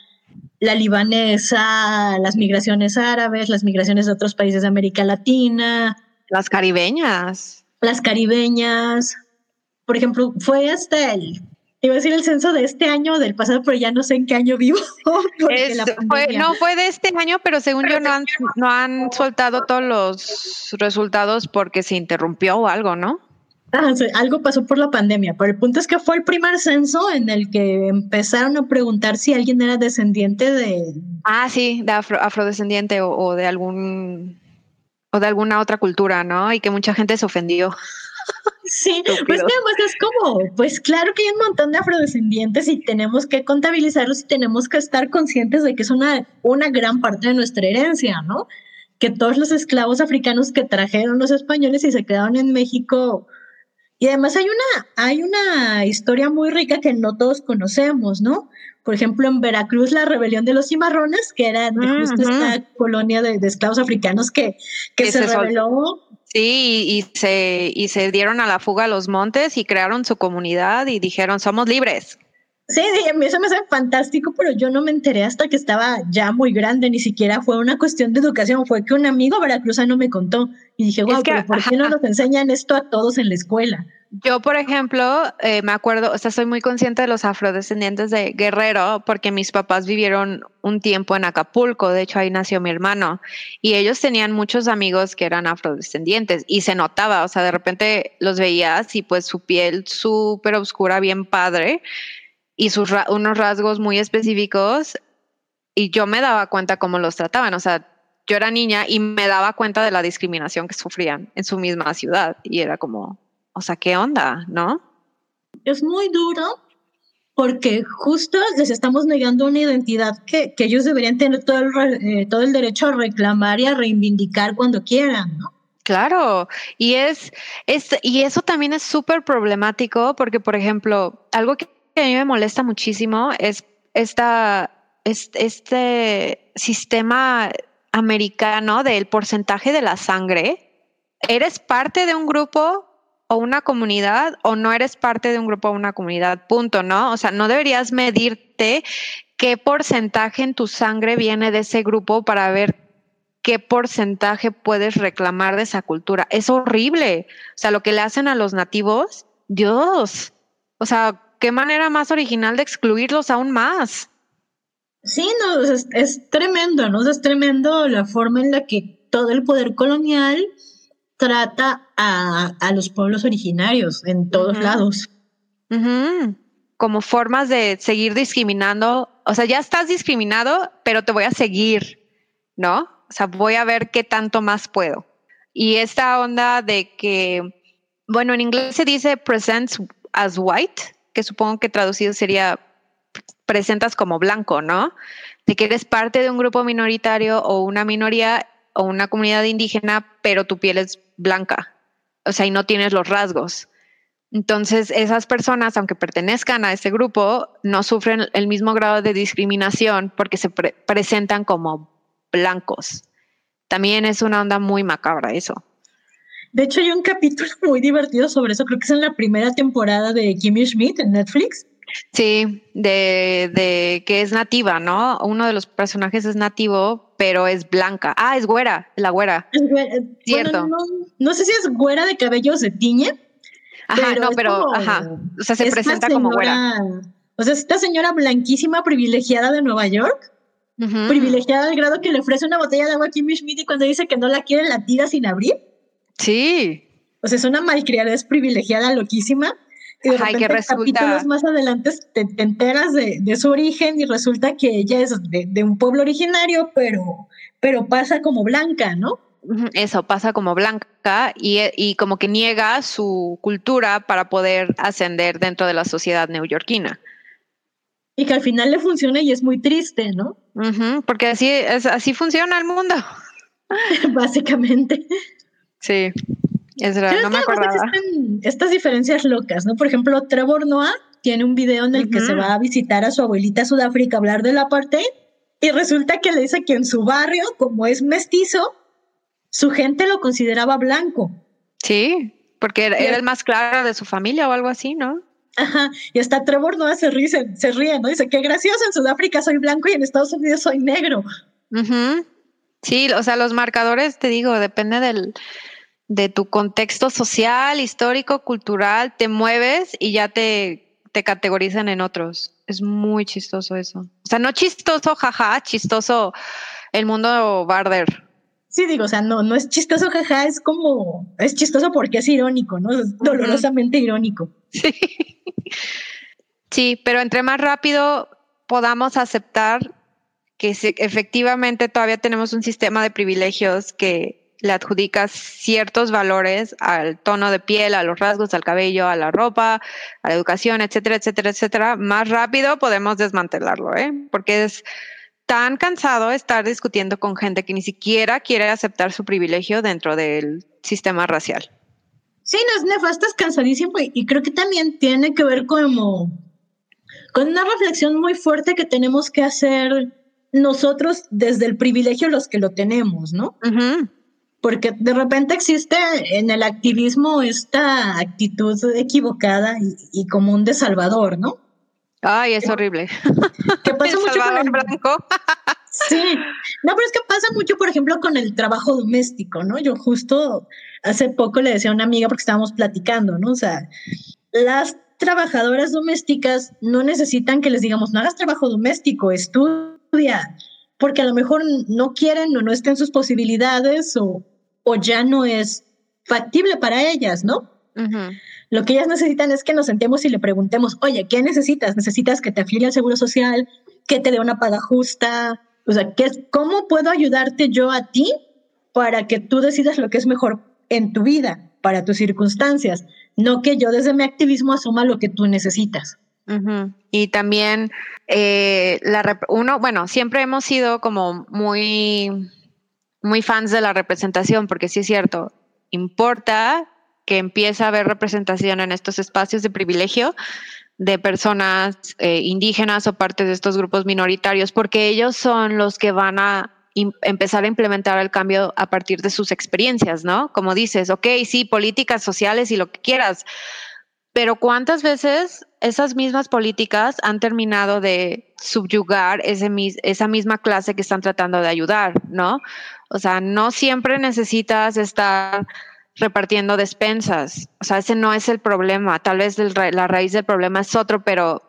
la libanesa, las migraciones árabes, las migraciones de otros países de América Latina. Las caribeñas. Las caribeñas. Por ejemplo, fue hasta el Iba a decir el censo de este año o del pasado, pero ya no sé en qué año vivo. no fue de este año, pero según yo no han, no han soltado todos los resultados porque se interrumpió o algo, ¿no? Ah, algo pasó por la pandemia, pero el punto es que fue el primer censo en el que empezaron a preguntar si alguien era descendiente de... Ah, sí, de afrodescendiente o de algún o de alguna otra cultura, ¿no? Y que mucha gente se ofendió. Sí, pues que además es como, pues claro que hay un montón de afrodescendientes y tenemos que contabilizarlos y tenemos que estar conscientes de que es una, una gran parte de nuestra herencia, ¿no? Que todos los esclavos africanos que trajeron los españoles y se quedaron en México. Y además hay una, hay una historia muy rica que no todos conocemos, ¿no? Por ejemplo, en Veracruz, la rebelión de los cimarrones, que era justo esta colonia de, esclavos africanos que, que, se, rebeló Sí, y, se, y se dieron a la fuga a los montes y crearon su comunidad y dijeron, somos libres. Sí, eso me hace fantástico, pero yo no me enteré hasta que estaba ya muy grande, ni siquiera fue una cuestión de educación, fue que un amigo veracruzano me contó y dije, wow, pero ¿por qué no nos enseñan esto a todos en la escuela? Yo, por ejemplo, eh, me acuerdo, o sea, soy muy consciente de los afrodescendientes de Guerrero porque mis papás vivieron un tiempo en Acapulco, de hecho ahí nació mi hermano, y ellos tenían muchos amigos que eran afrodescendientes y se notaba, o sea, de repente los veías y pues su piel súper oscura, bien padre, y sus unos rasgos muy específicos, y yo me daba cuenta cómo los trataban, o sea, yo era niña y me daba cuenta de la discriminación que sufrían en su misma ciudad, y era como o sea, ¿qué onda? ¿No? Es muy duro porque justo les estamos negando una identidad que, ellos deberían tener todo el, eh, todo el derecho a reclamar y a reivindicar cuando quieran, ¿no? Claro, y es, es y eso también es súper problemático porque, por ejemplo, algo que a mí me molesta muchísimo es esta, este sistema americano del porcentaje de la sangre. Eres parte de un grupo o una comunidad o no eres parte de un grupo o una comunidad, punto, ¿no? O sea, no deberías medirte qué porcentaje en tu sangre viene de ese grupo para ver qué porcentaje puedes reclamar de esa cultura. Es horrible. O sea, lo que le hacen a los nativos, Dios. O sea, qué manera más original de excluirlos aún más. Sí, no, es, es tremendo, ¿no? Es tremendo la forma en la que todo el poder colonial trata a, a los pueblos originarios en todos lados. Como formas de seguir discriminando. O sea, ya estás discriminado, pero te voy a seguir, ¿no? O sea, voy a ver qué tanto más puedo. Y esta onda de que, bueno, en inglés se dice presents as white, que supongo que traducido sería presentas como blanco, ¿no? De que eres parte de un grupo minoritario o una minoría o una comunidad indígena, pero tu piel es blanca. O sea, y no tienes los rasgos. Entonces, esas personas, aunque pertenezcan a ese grupo, no sufren el mismo grado de discriminación porque se pre- presentan como blancos. También es una onda muy macabra eso. De hecho, hay un capítulo muy divertido sobre eso, creo que es en la primera temporada de Kimmy Schmidt en Netflix. Sí, de, de que es nativa, ¿no? Uno de los personajes es nativo, pero es blanca. Ah, es güera, la güera. Es güe- eh, Cierto. bueno, no, no sé si es güera de cabello se tiñe. Ajá, no, es pero, como ajá. O sea, se presenta como güera. O sea, esta señora blanquísima privilegiada de Nueva York, privilegiada al grado que le ofrece una botella de agua a Kimmy Schmidt y cuando dice que no la quiere la tira sin abrir. Sí, O sea, es una malcriada, es privilegiada, loquísima. Y de Ajá, y que repente resulta- capítulos más adelante te, te enteras de, de su origen y resulta que ella es de, de un pueblo originario, pero, pero pasa como blanca, ¿no? Eso pasa como blanca y, y como que niega su cultura para poder ascender dentro de la sociedad neoyorquina. Y que al final le funciona y es muy triste, ¿no? Porque así, es, así funciona el mundo. Básicamente. Sí, es verdad, Pero no me acordaba. estas diferencias locas, ¿no? Por ejemplo, Trevor Noah tiene un video en el que se va a visitar a su abuelita a Sudáfrica a hablar del apartheid y resulta que le dice que en su barrio, como es mestizo, su gente lo consideraba blanco. Sí, porque era, el más claro de su familia o algo así, ¿no? Ajá, y hasta Trevor Noah se ríe, se, se ríe, ¿no? Dice, qué gracioso, en Sudáfrica soy blanco y en Estados Unidos soy negro. Sí, o sea, los marcadores, te digo, depende del, de tu contexto social, histórico, cultural, te mueves y ya te, te categorizan en otros. Es muy chistoso eso. O sea, no chistoso, jaja, chistoso el mundo barder. Sí, digo, o sea, no, no es chistoso, jaja, es como, es chistoso porque es irónico, ¿no? Es dolorosamente irónico. Sí. Sí, pero entre más rápido podamos aceptar que efectivamente todavía tenemos un sistema de privilegios que le adjudica ciertos valores al tono de piel, a los rasgos, al cabello, a la ropa, a la educación, etcétera, etcétera, etcétera, más rápido podemos desmantelarlo, ¿eh? Porque es tan cansado estar discutiendo con gente que ni siquiera quiere aceptar su privilegio dentro del sistema racial. Sí, no es nefasto, es cansadísimo y, creo que también tiene que ver como con una reflexión muy fuerte que tenemos que hacer nosotros desde el privilegio los que lo tenemos, ¿no? Porque de repente existe en el activismo esta actitud equivocada y, y común de Salvador, ¿no? Ay, es horrible. Que pasa El mucho con Salvador el, Blanco. Sí, no, pero es que pasa mucho, por ejemplo, con el trabajo doméstico, ¿no? Yo justo hace poco le decía a una amiga porque estábamos platicando, ¿no? O sea, las trabajadoras domésticas no necesitan que les digamos, no hagas trabajo doméstico, estudia, porque a lo mejor no quieren o no estén sus posibilidades o, o ya no es factible para ellas, ¿no? Lo que ellas necesitan es que nos sentemos y le preguntemos, oye, ¿qué necesitas? ¿Necesitas que te afilie al Seguro Social? ¿Que te dé una paga justa? O sea, ¿qué, ¿cómo puedo ayudarte yo a ti para que tú decidas lo que es mejor en tu vida, para tus circunstancias? No que yo desde mi activismo asuma lo que tú necesitas. Y también eh, la uno, bueno, siempre hemos sido como muy, muy fans de la representación, porque sí es cierto, importa que empiece a haber representación en estos espacios de privilegio de personas eh, indígenas o parte de estos grupos minoritarios, porque ellos son los que van a empezar a implementar el cambio a partir de sus experiencias, ¿no? Como dices, ok, sí, políticas sociales y lo que quieras, pero ¿cuántas veces esas mismas políticas han terminado de subyugar ese, esa misma clase que están tratando de ayudar, ¿no? O sea, no siempre necesitas estar repartiendo despensas. O sea, ese no es el problema. Tal vez la raíz del problema es otro, pero,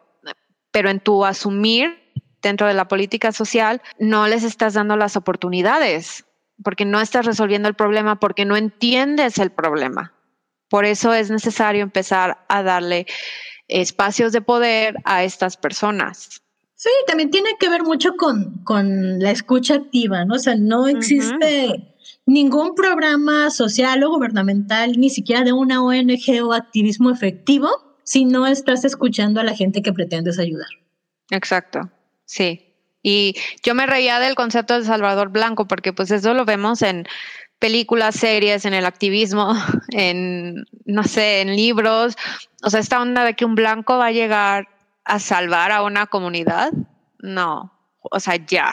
pero en tu asumir dentro de la política social no les estás dando las oportunidades porque no estás resolviendo el problema, porque no entiendes el problema. Por eso es necesario empezar a darle espacios de poder a estas personas. Sí, también tiene que ver mucho con, con la escucha activa, ¿no? O sea, no existe ningún programa social o gubernamental, ni siquiera de una ONG o activismo efectivo, si no estás escuchando a la gente que pretendes ayudar. Exacto, sí. Y yo me reía del concepto de Salvador Blanco, porque pues eso lo vemos en películas, series, en el activismo, en, no sé, en libros. O sea, esta onda de que un blanco va a llegar a salvar a una comunidad, no. O sea, ya,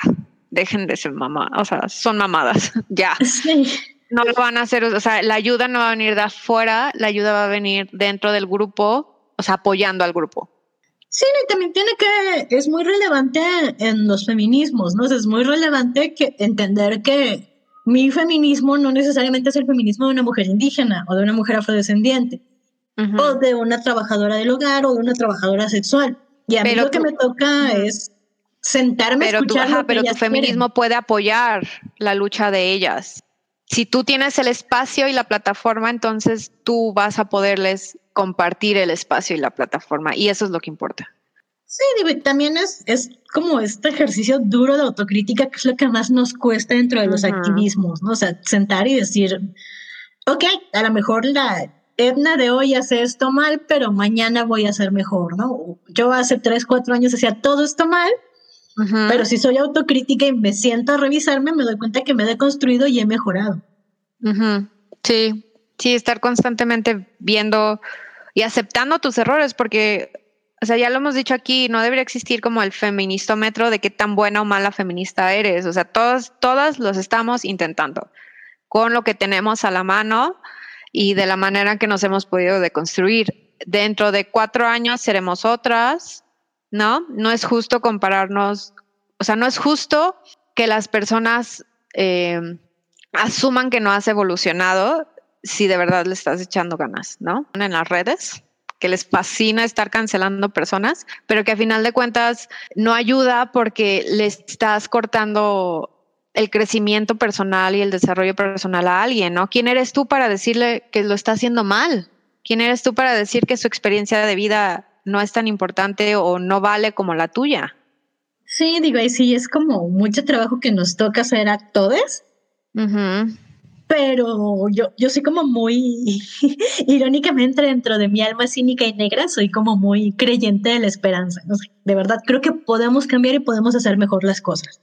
dejen de ser mamá, o sea, son mamadas, ya. No lo van a hacer, o sea, la ayuda no va a venir de afuera, la ayuda va a venir dentro del grupo, o sea, apoyando al grupo. Sí, y también tiene que, es muy relevante en los feminismos, ¿no? es muy relevante que entender que mi feminismo no necesariamente es el feminismo de una mujer indígena o de una mujer afrodescendiente o de una trabajadora del hogar o de una trabajadora sexual. Y a mí lo que me toca es sentarme pero a escuchar pero tu feminismo puede apoyar la lucha de ellas. Si tú tienes el espacio y la plataforma, entonces tú vas a poderles compartir el espacio y la plataforma y eso es lo que importa. Sí, también es, es como este ejercicio duro de autocrítica que es lo que más nos cuesta dentro de los activismos, ¿no? O sea, sentar y decir, ok, a lo mejor la Edna de hoy hace esto mal, pero mañana voy a hacer mejor, ¿no? Yo hace tres, cuatro años hacía todo esto mal, pero si soy autocrítica y me siento a revisarme, me doy cuenta que me he deconstruido y he mejorado. Sí, sí, estar constantemente viendo y aceptando tus errores, porque o sea, ya lo hemos dicho aquí, no debería existir como el feministómetro de qué tan buena o mala feminista eres. O sea, todos, todas los estamos intentando con lo que tenemos a la mano y de la manera que nos hemos podido deconstruir. Dentro de cuatro años seremos otras, ¿no? No es justo compararnos, o sea, no es justo que las personas eh, asuman que no has evolucionado si de verdad le estás echando ganas, ¿no? En las redes que les fascina estar cancelando personas, pero que a final de cuentas no ayuda porque le estás cortando el crecimiento personal y el desarrollo personal a alguien, ¿no? ¿Quién eres tú para decirle que lo está haciendo mal? ¿Quién eres tú para decir que su experiencia de vida no es tan importante o no vale como la tuya? Sí, digo, y sí, es como mucho trabajo que nos toca hacer a todos pero yo, yo soy como muy, irónicamente dentro de mi alma cínica y negra, soy como muy creyente de la esperanza. de verdad, creo que podemos cambiar y podemos hacer mejor las cosas.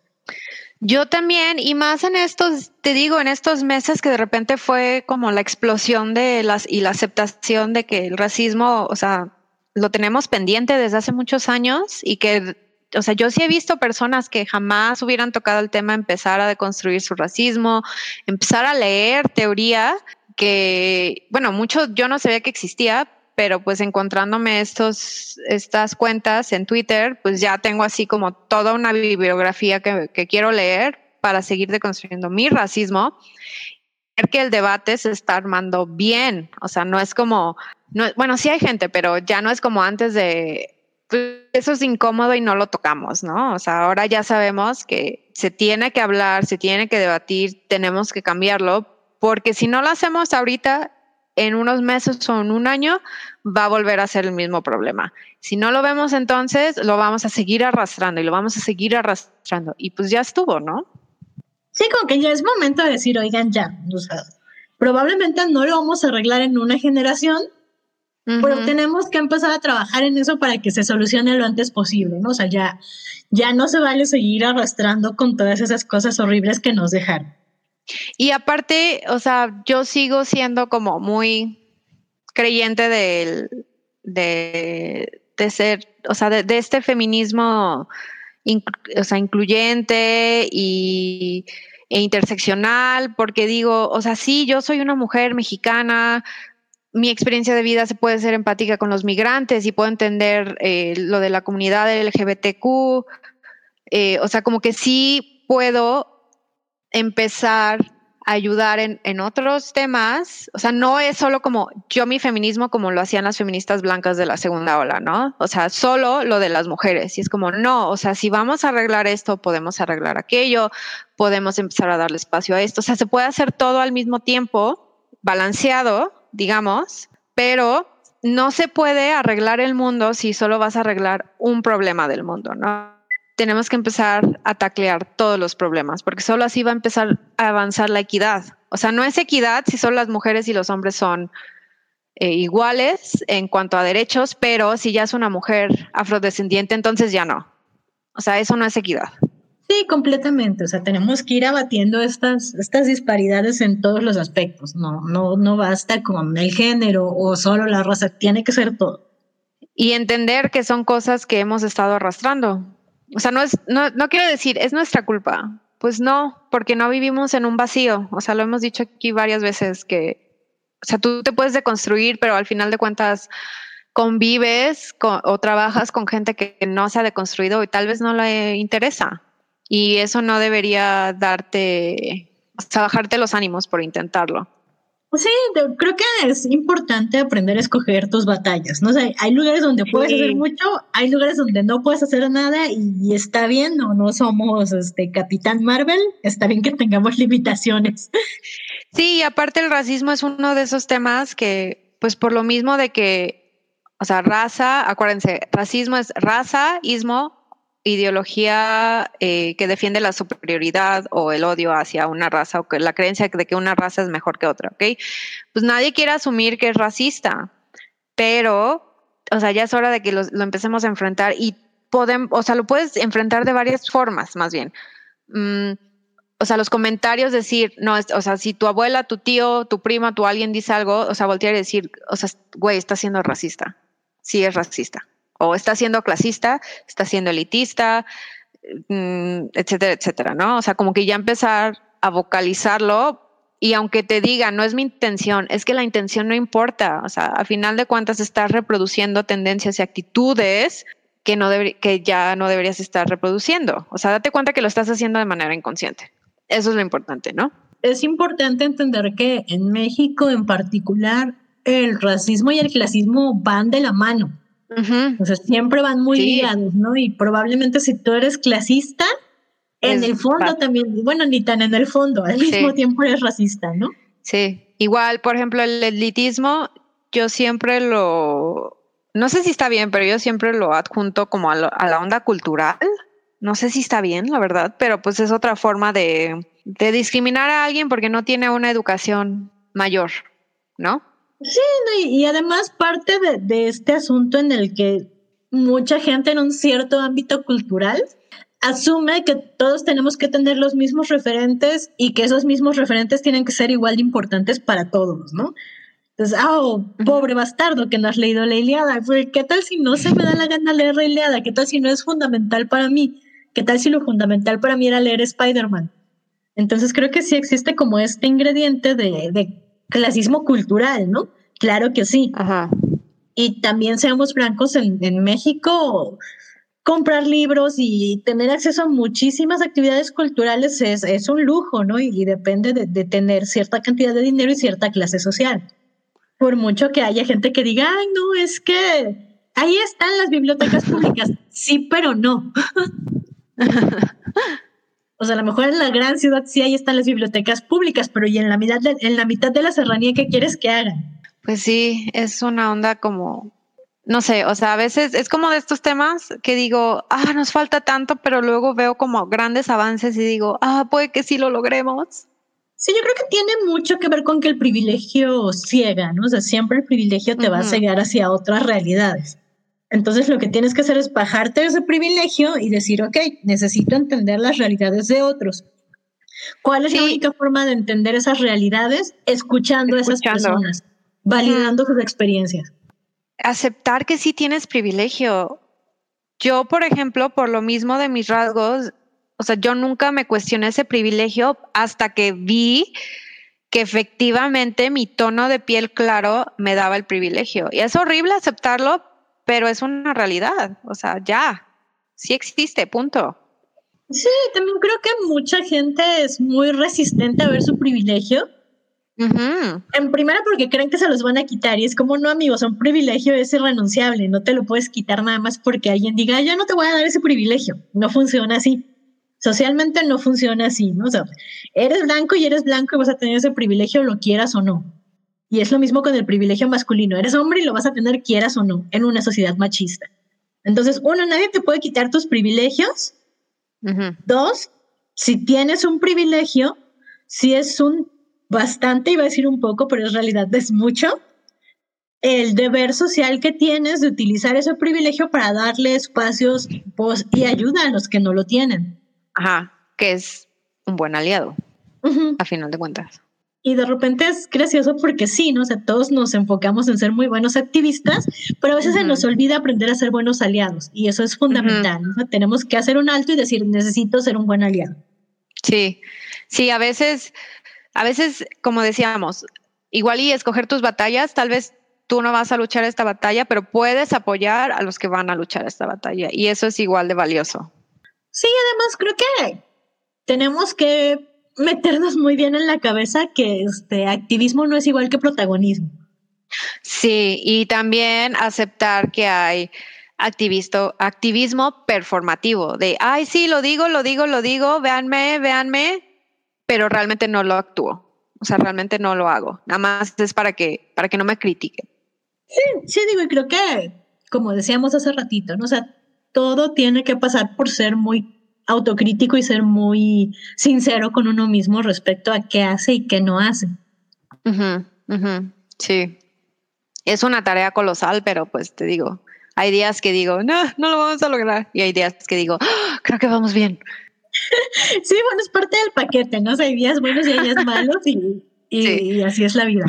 Yo también, y más en estos, te digo, en estos meses que de repente fue como la explosión de las y la aceptación de que el racismo, o sea, lo tenemos pendiente desde hace muchos años y que o sea, yo sí he visto personas que jamás hubieran tocado el tema empezar a deconstruir su racismo, empezar a leer teoría que, bueno, mucho yo no sabía que existía, pero pues encontrándome estos, estas cuentas en Twitter, pues ya tengo así como toda una bibliografía que, quiero leer para seguir deconstruyendo mi racismo. Ver que el debate se está armando bien, o sea, no es como, no, bueno, sí hay gente, pero ya no es como antes de pues, eso es incómodo y no lo tocamos, ¿no? O sea, ahora ya sabemos que se tiene que hablar, se tiene que debatir, tenemos que cambiarlo, porque si no lo hacemos ahorita, en unos meses o en un año, va a volver a ser el mismo problema. Si no lo vemos entonces, lo vamos a seguir arrastrando y lo vamos a seguir arrastrando. Y pues ya estuvo, ¿no? Sí, como que ya es momento de decir, oigan, ya, o sea, probablemente no lo vamos a arreglar en una generación, pero tenemos que empezar a trabajar en eso para que se solucione lo antes posible, ¿no? O sea, ya, ya no se vale seguir arrastrando con todas esas cosas horribles que nos dejaron. Y aparte, o sea, yo sigo siendo como muy creyente de, de ser, o sea, de, este feminismo o sea, incluyente y, e interseccional, porque digo, o sea, sí, yo soy una mujer mexicana mi experiencia de vida se puede ser empática con los migrantes y puedo entender eh, lo de la comunidad LGBTQ. Eh, o sea, como que sí puedo empezar ayudar en, en, otros temas. O sea, no es solo como yo mi feminismo como lo hacían las feministas blancas de la segunda ola, ¿no? O sea, solo lo de las mujeres. Y es como, no, o sea, si vamos a arreglar esto, podemos arreglar aquello, podemos empezar a darle espacio a esto. O sea, se puede hacer todo al mismo tiempo, balanceado, digamos, pero no se puede arreglar el mundo si solo vas a arreglar un problema del mundo, ¿no? Tenemos que empezar a taclear todos los problemas, porque solo así va a empezar a avanzar la equidad. O sea, no es equidad si solo las mujeres y los hombres son eh, iguales en cuanto a derechos, pero si ya es una mujer afrodescendiente, entonces ya no. O sea, eso no es equidad. Sí, completamente. O sea, tenemos que ir abatiendo estas, estas disparidades en todos los aspectos. No, no, no basta con el género o solo la raza, tiene que ser todo. Y entender que son cosas que hemos estado arrastrando. O sea, no es, no, no quiero decir, es nuestra culpa. Pues no, porque no vivimos en un vacío. O sea, lo hemos dicho aquí varias veces que, o sea, tú te puedes deconstruir, pero al final de cuentas convives o trabajas con gente que no se ha deconstruido y tal vez no le interesa. Y eso no debería darte, o bajarte los ánimos por intentarlo. Sí, creo que es importante aprender a escoger tus batallas, ¿no? sé, hay lugares donde puedes hacer mucho, hay lugares donde no puedes hacer nada y, está bien, no, no somos este Capitán Marvel, está bien que tengamos limitaciones. Sí, y aparte el racismo es uno de esos temas que, pues por lo mismo de que, o sea, raza, acuérdense, racismo es raza, ismo, ideología eh, que defiende la superioridad o el odio hacia una raza o que la creencia de que una raza es mejor que otra, ¿ok? Pues nadie quiere asumir que es racista, pero, o sea, ya es hora de que lo, empecemos a enfrentar y podemos, o sea, lo puedes enfrentar de varias formas, más bien. Mm, o sea, los comentarios decir, no, o sea, si tu abuela, tu tío, tu prima, tu alguien dice algo, o sea, voltear y decir, o sea, güey, está siendo racista. Sí es racista o está siendo clasista, está siendo elitista, mm, etcétera, etcétera, ¿no? O sea, como que ya empezar a vocalizarlo y aunque te diga, no es mi intención, es que la intención no importa, o sea, a final de cuentas estás reproduciendo tendencias y actitudes que, no que ya no deberías estar reproduciendo. O sea, date cuenta que lo estás haciendo de manera inconsciente. Eso es lo importante, ¿no? Es importante entender que en México en particular el racismo y el clasismo van de la mano. O sea, siempre van muy ligados, ¿no? Y probablemente si tú eres clasista, en el fondo también, bueno, ni tan en el fondo, al mismo tiempo eres racista, ¿no? Sí, igual, por ejemplo, el elitismo, yo siempre lo, no sé si está bien, pero yo siempre lo adjunto como a, a la onda cultural. No sé si está bien, la verdad, pero pues es otra forma de, de discriminar a alguien porque no tiene una educación mayor, ¿no? Sí, y, además parte de, este asunto en el que mucha gente en un cierto ámbito cultural asume que todos tenemos que tener los mismos referentes y que esos mismos referentes tienen que ser igual de importantes para todos, ¿no? Entonces, ah, oh, pobre bastardo que no has leído la Iliada. ¿Qué tal si no se me da la gana leer la Iliada? ¿Qué tal si no es fundamental para mí? ¿Qué tal si lo fundamental para mí era leer Spider-Man? Entonces creo que sí existe como este ingrediente de, de clasismo cultural, ¿no? Claro que sí. Ajá. Y también seamos francos, en, México comprar libros y tener acceso a muchísimas actividades culturales es, un lujo, ¿no? Y, depende de, tener cierta cantidad de dinero y cierta clase social. Por mucho que haya gente que diga, ay, no, es que ahí están las bibliotecas públicas. Sí, pero no. O sea, a lo mejor en la gran ciudad sí ahí están las bibliotecas públicas, pero y en la mitad de, en la mitad de la serranía, ¿qué quieres que hagan? Pues sí, es una onda como, no sé, o sea, a veces es como de estos temas que digo, ah, nos falta tanto, pero luego veo como grandes avances y digo, ah, puede que sí lo logremos. Sí, yo creo que tiene mucho que ver con que el privilegio ciega, ¿no? O sea, siempre el privilegio te va a cegar hacia otras realidades. Entonces lo que tienes que hacer es bajarte de ese privilegio y decir, ok, necesito entender las realidades de otros. ¿Cuál es la única forma de entender esas realidades? Escuchando, a esas personas, validando sus experiencias. Aceptar que sí tienes privilegio. Yo, por ejemplo, por lo mismo de mis rasgos, o sea, yo nunca me cuestioné ese privilegio hasta que vi que efectivamente mi tono de piel claro me daba el privilegio. Y es horrible aceptarlo, pero es una realidad, o sea, ya, sí existe, punto. Sí, también creo que mucha gente es muy resistente a ver su privilegio. En primera porque creen que se los van a quitar y es como no amigos, un privilegio es irrenunciable, no te lo puedes quitar nada más porque alguien diga, ya no te voy a dar ese privilegio, no funciona así. Socialmente no funciona así, ¿no? O sea, eres blanco y eres blanco y vas a tener ese privilegio, lo quieras o no. Y es lo mismo con el privilegio masculino. Eres hombre y lo vas a tener quieras o no en una sociedad machista. Entonces, uno, nadie te puede quitar tus privilegios. Dos, si tienes un privilegio, si es un bastante, iba a decir un poco, pero en realidad es mucho, el deber social que tienes de utilizar ese privilegio para darle espacios y ayuda a los que no lo tienen. Ajá, que es un buen aliado, a final de cuentas. Y de repente es gracioso porque sí, ¿no? O sea, todos nos enfocamos en ser muy buenos activistas, pero a veces se nos olvida aprender a ser buenos aliados y eso es fundamental. Tenemos que hacer un alto y decir, necesito ser un buen aliado. Sí, sí, a veces, a veces, como decíamos, igual y escoger tus batallas, tal vez tú no vas a luchar esta batalla, pero puedes apoyar a los que van a luchar esta batalla y eso es igual de valioso. Sí, además creo que tenemos que meternos muy bien en la cabeza que este activismo no es igual que protagonismo. Sí, y también aceptar que hay activisto, activismo performativo, de, ay, sí, lo digo, lo digo, lo digo, véanme, véanme, pero realmente no lo actúo. O sea, realmente no lo hago. Nada más es para que, para que no me critiquen. Sí, sí, digo, y creo que, como decíamos hace ratito, ¿no? O sea, todo tiene que pasar por ser muy autocrítico y ser muy sincero con uno mismo respecto a qué hace y qué no hace. Sí. Es una tarea colosal, pero pues te digo, hay días que digo, no, no lo vamos a lograr. Y hay días que digo, ¡Ah! creo que vamos bien. sí, bueno, es parte del paquete, ¿no? hay días buenos y hay días malos y, así es la vida.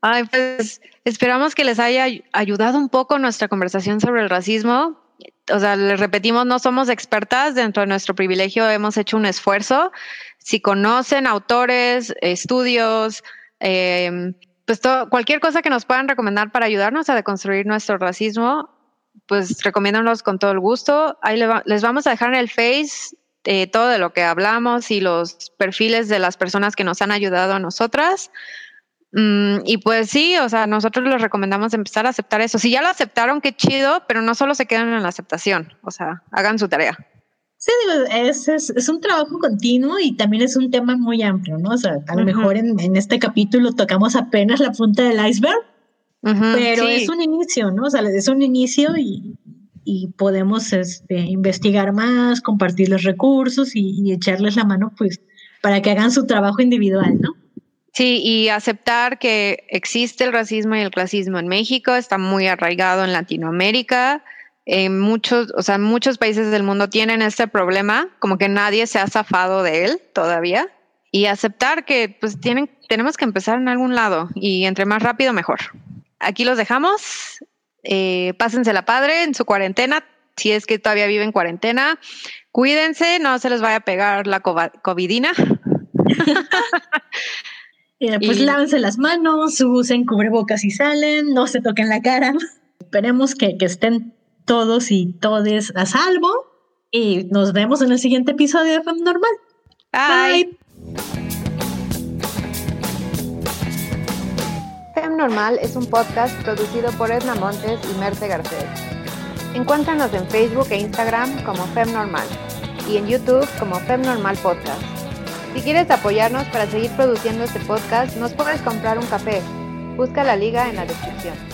Ay, pues esperamos que les haya ayudado un poco nuestra conversación sobre el racismo o sea, les repetimos, no somos expertas, dentro de nuestro privilegio hemos hecho un esfuerzo. Si conocen autores, estudios, em, pues cualquier cosa que nos puedan recomendar para ayudarnos a deconstruir nuestro racismo, pues recomiéndanos con todo el gusto. Ahí les vamos a dejar en el Face eh, todo de lo que hablamos y los perfiles de las personas que nos han ayudado a nosotras. Mm, y pues sí, o sea, nosotros les recomendamos empezar a aceptar eso. Si ya lo aceptaron, qué chido, pero no solo se quedan en la aceptación, o sea, hagan su tarea. Sí, digo, es, es, un trabajo continuo y también es un tema muy amplio, ¿no? O sea, a lo mejor en, en, este capítulo tocamos apenas la punta del iceberg, pero es un inicio, ¿no? O sea, es un inicio y, y podemos este, investigar más, compartir los recursos y, y echarles la mano, pues, para que hagan su trabajo individual, ¿no? Sí, y aceptar que existe el racismo y el clasismo en México, está muy arraigado en Latinoamérica. En muchos, o sea, muchos países del mundo tienen este problema, como que nadie se ha zafado de él todavía. Y aceptar que pues tienen, tenemos que empezar en algún lado y entre más rápido mejor. Aquí los dejamos. Eh, pásensela padre en su cuarentena, si es que todavía viven cuarentena. Cuídense, no se les vaya a pegar la covidina. pues lávense las manos, usen cubrebocas y salen, no se toquen la cara. Esperemos que, estén todos y todes a salvo y nos vemos en el siguiente episodio de Fem Normal. Bye. Fem Normal es un podcast producido por Edna Montes y Merte Garcés. Encuéntranos en Facebook e Instagram como Fem Normal y en YouTube como Fem Normal Podcast. Si quieres apoyarnos para seguir produciendo este podcast, nos puedes comprar un café. Busca la liga en la descripción.